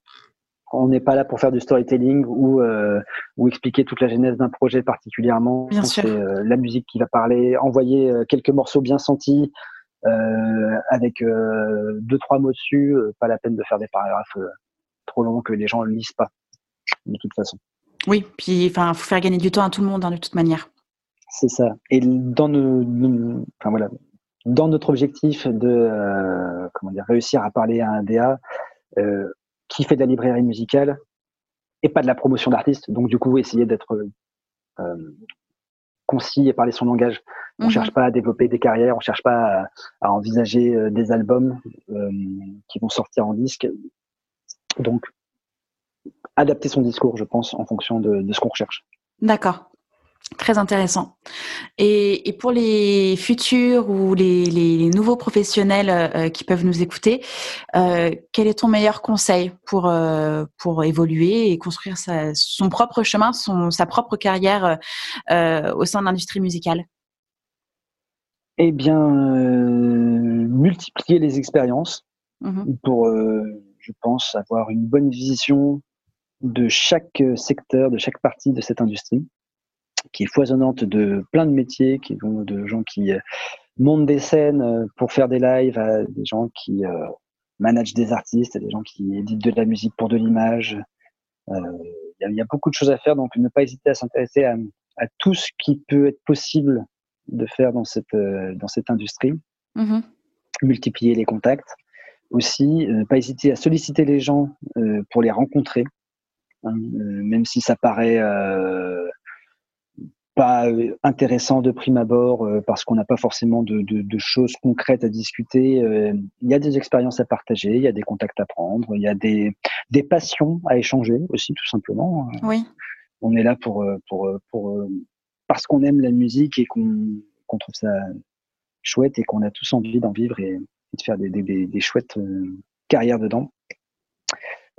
On n'est pas là pour faire du storytelling ou, ou expliquer toute la genèse d'un projet particulièrement. C'est la musique qui va parler, envoyer quelques morceaux bien sentis, avec deux trois mots dessus, pas la peine de faire des paragraphes trop long que les gens ne lisent pas, de toute façon. Oui, puis enfin, faut faire gagner du temps à tout le monde, hein, de toute manière. C'est ça. Et dans nos, enfin voilà, dans notre objectif de comment dire, réussir à parler à un DA qui fait de la librairie musicale et pas de la promotion d'artistes, donc du coup essayer d'être concis et parler son langage. On ne mhm. cherche pas à développer des carrières, on cherche pas à, envisager euh, des albums euh, qui vont sortir en disque. Donc, adapter son discours, je pense, en fonction de ce qu'on recherche. D'accord. Très intéressant. Et, pour les futurs ou les, nouveaux professionnels euh, qui peuvent nous écouter, euh, quel est ton meilleur conseil pour, euh, pour évoluer et construire son propre chemin, son, sa propre carrière au sein de l'industrie musicale? Eh bien, multiplier les expériences mmh pour, je pense, avoir une bonne vision de chaque secteur, de chaque partie de cette industrie qui est foisonnante de plein de métiers, qui vont de gens qui euh, montent des scènes euh, pour faire des lives, à des gens qui euh, managent des artistes, à des gens qui éditent de la musique pour de l'image. Il y, a beaucoup de choses à faire, donc ne pas hésiter à s'intéresser à, tout ce qui peut être possible de faire dans cette, dans cette industrie. Mmh Multiplier les contacts. Aussi, ne pas hésiter à solliciter les gens pour les rencontrer. Hein, même si ça paraît pas euh, intéressant de prime abord euh, parce qu'on n'a pas forcément de, choses concrètes à discuter. Euh, il y a des expériences à partager, il y a des contacts à prendre, il y a des, des passions à échanger aussi tout simplement. Oui. On est là pour, pour, pour parce qu'on aime la musique et qu'on trouve ça chouette et qu'on a tous envie d'en vivre et, de faire des, des, des chouettes carrières dedans.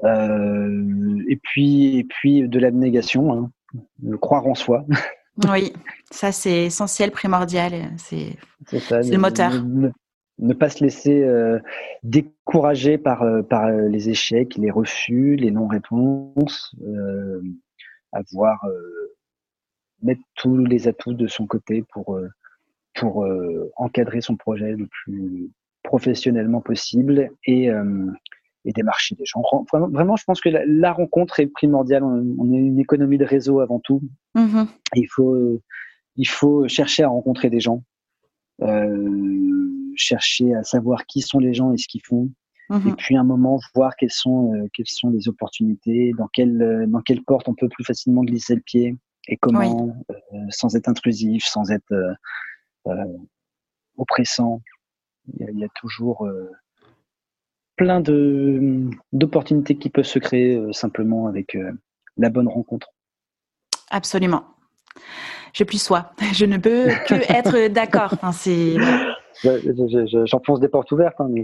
Et puis et puis de l'abnégation, hein, de croire en soi. Oui, ça c'est essentiel, primordial. C'est le moteur. Ne, pas se laisser euh, décourager par, euh, par euh, les échecs, les refus, les non-réponses, avoir mettre tous les atouts de son côté pour, pour encadrer son projet le plus professionnellement possible et, et démarcher des gens. Vraiment, je pense que la, rencontre est primordiale. On, est une économie de réseau avant tout. Mm-hmm. Il, faut, il faut chercher à rencontrer des gens, euh, chercher à savoir qui sont les gens et ce qu'ils font. Mm-hmm. Et puis, à un moment, voir quelles sont, euh, quelles sont les opportunités, dans quelle, euh, dans quelle porte on peut plus facilement glisser le pied et comment, sans être intrusif, sans être oppressant. Il y, a, il y a toujours plein de d'opportunités qui peuvent se créer euh, simplement avec euh, la bonne rencontre. Absolument. Je puis soi. Je ne peux que être d'accord. Enfin, c'est. J'enfonce des portes ouvertes, hein, mais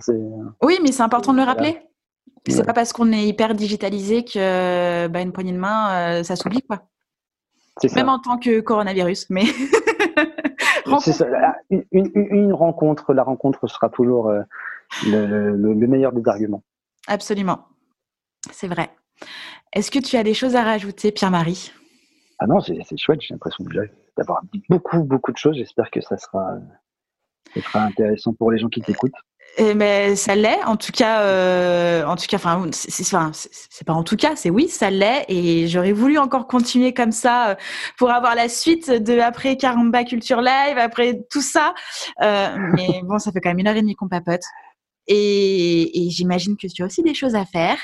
Oui, mais c'est important de le rappeler. C'est pas parce qu'on est hyper digitalisé que bah, une poignée de main, euh, ça s'oublie quoi. Même en tant que coronavirus, mais. Une, une, rencontre, la rencontre sera toujours le, meilleur des arguments. Absolument. C'est vrai. Est-ce que tu as des choses à rajouter, Pierre-Marie? Ah non, c'est chouette. J'ai l'impression d'avoir beaucoup, beaucoup de choses. J'espère que ça sera, ça sera intéressant pour les gens qui t'écoutent. Eh, mais ça l'est, en tout cas, euh, en tout cas, enfin, c'est pas en tout cas, c'est oui, ça l'est, et j'aurais voulu encore continuer comme ça euh, pour avoir la suite de après Caramba Culture Live, après tout ça, euh, mais bon, ça fait quand même une heure et demie qu'on papote. Et, et j'imagine que tu as aussi des choses à faire.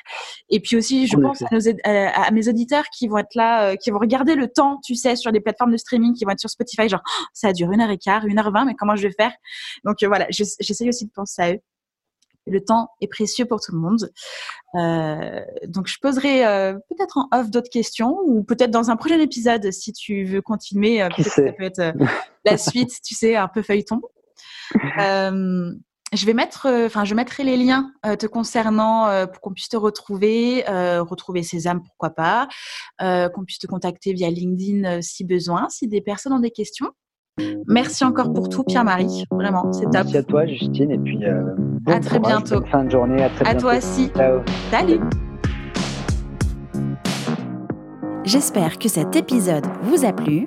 Et puis aussi, je pense à, nos, à, mes auditeurs qui vont être là, euh, qui vont regarder le temps, tu sais, sur les plateformes de streaming, qui vont être sur Spotify, genre, oh, ça dure une heure et quart, une heure vingt, mais comment je vais faire? Donc euh, voilà, j'essaye aussi de penser à eux. Le temps est précieux pour tout le monde. Euh, donc, je poserai euh, peut-être en off d'autres questions ou peut-être dans un prochain épisode si tu veux continuer. Euh, peut-être ça peut être la suite, tu sais, un peu feuilleton. Je vais mettre, euh, enfin, je mettrai les liens euh, te concernant euh, pour qu'on puisse te retrouver, retrouver Sésame, pourquoi pas, qu'on puisse te contacter via LinkedIn si besoin, si des personnes ont des questions. Merci encore pour tout, Pierre-Marie. Vraiment, c'est top. Merci à toi, Justine, et puis à très bientôt. fin de journée, à très bientôt. À toi aussi. Salut. J'espère que cet épisode vous a plu.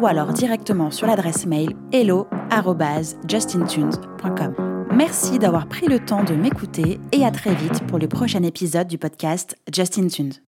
ou alors directement sur l'adresse mail hello@justintunes.com. Merci d'avoir pris le temps de m'écouter et à très vite pour le prochain épisode du podcast Justin Tunes.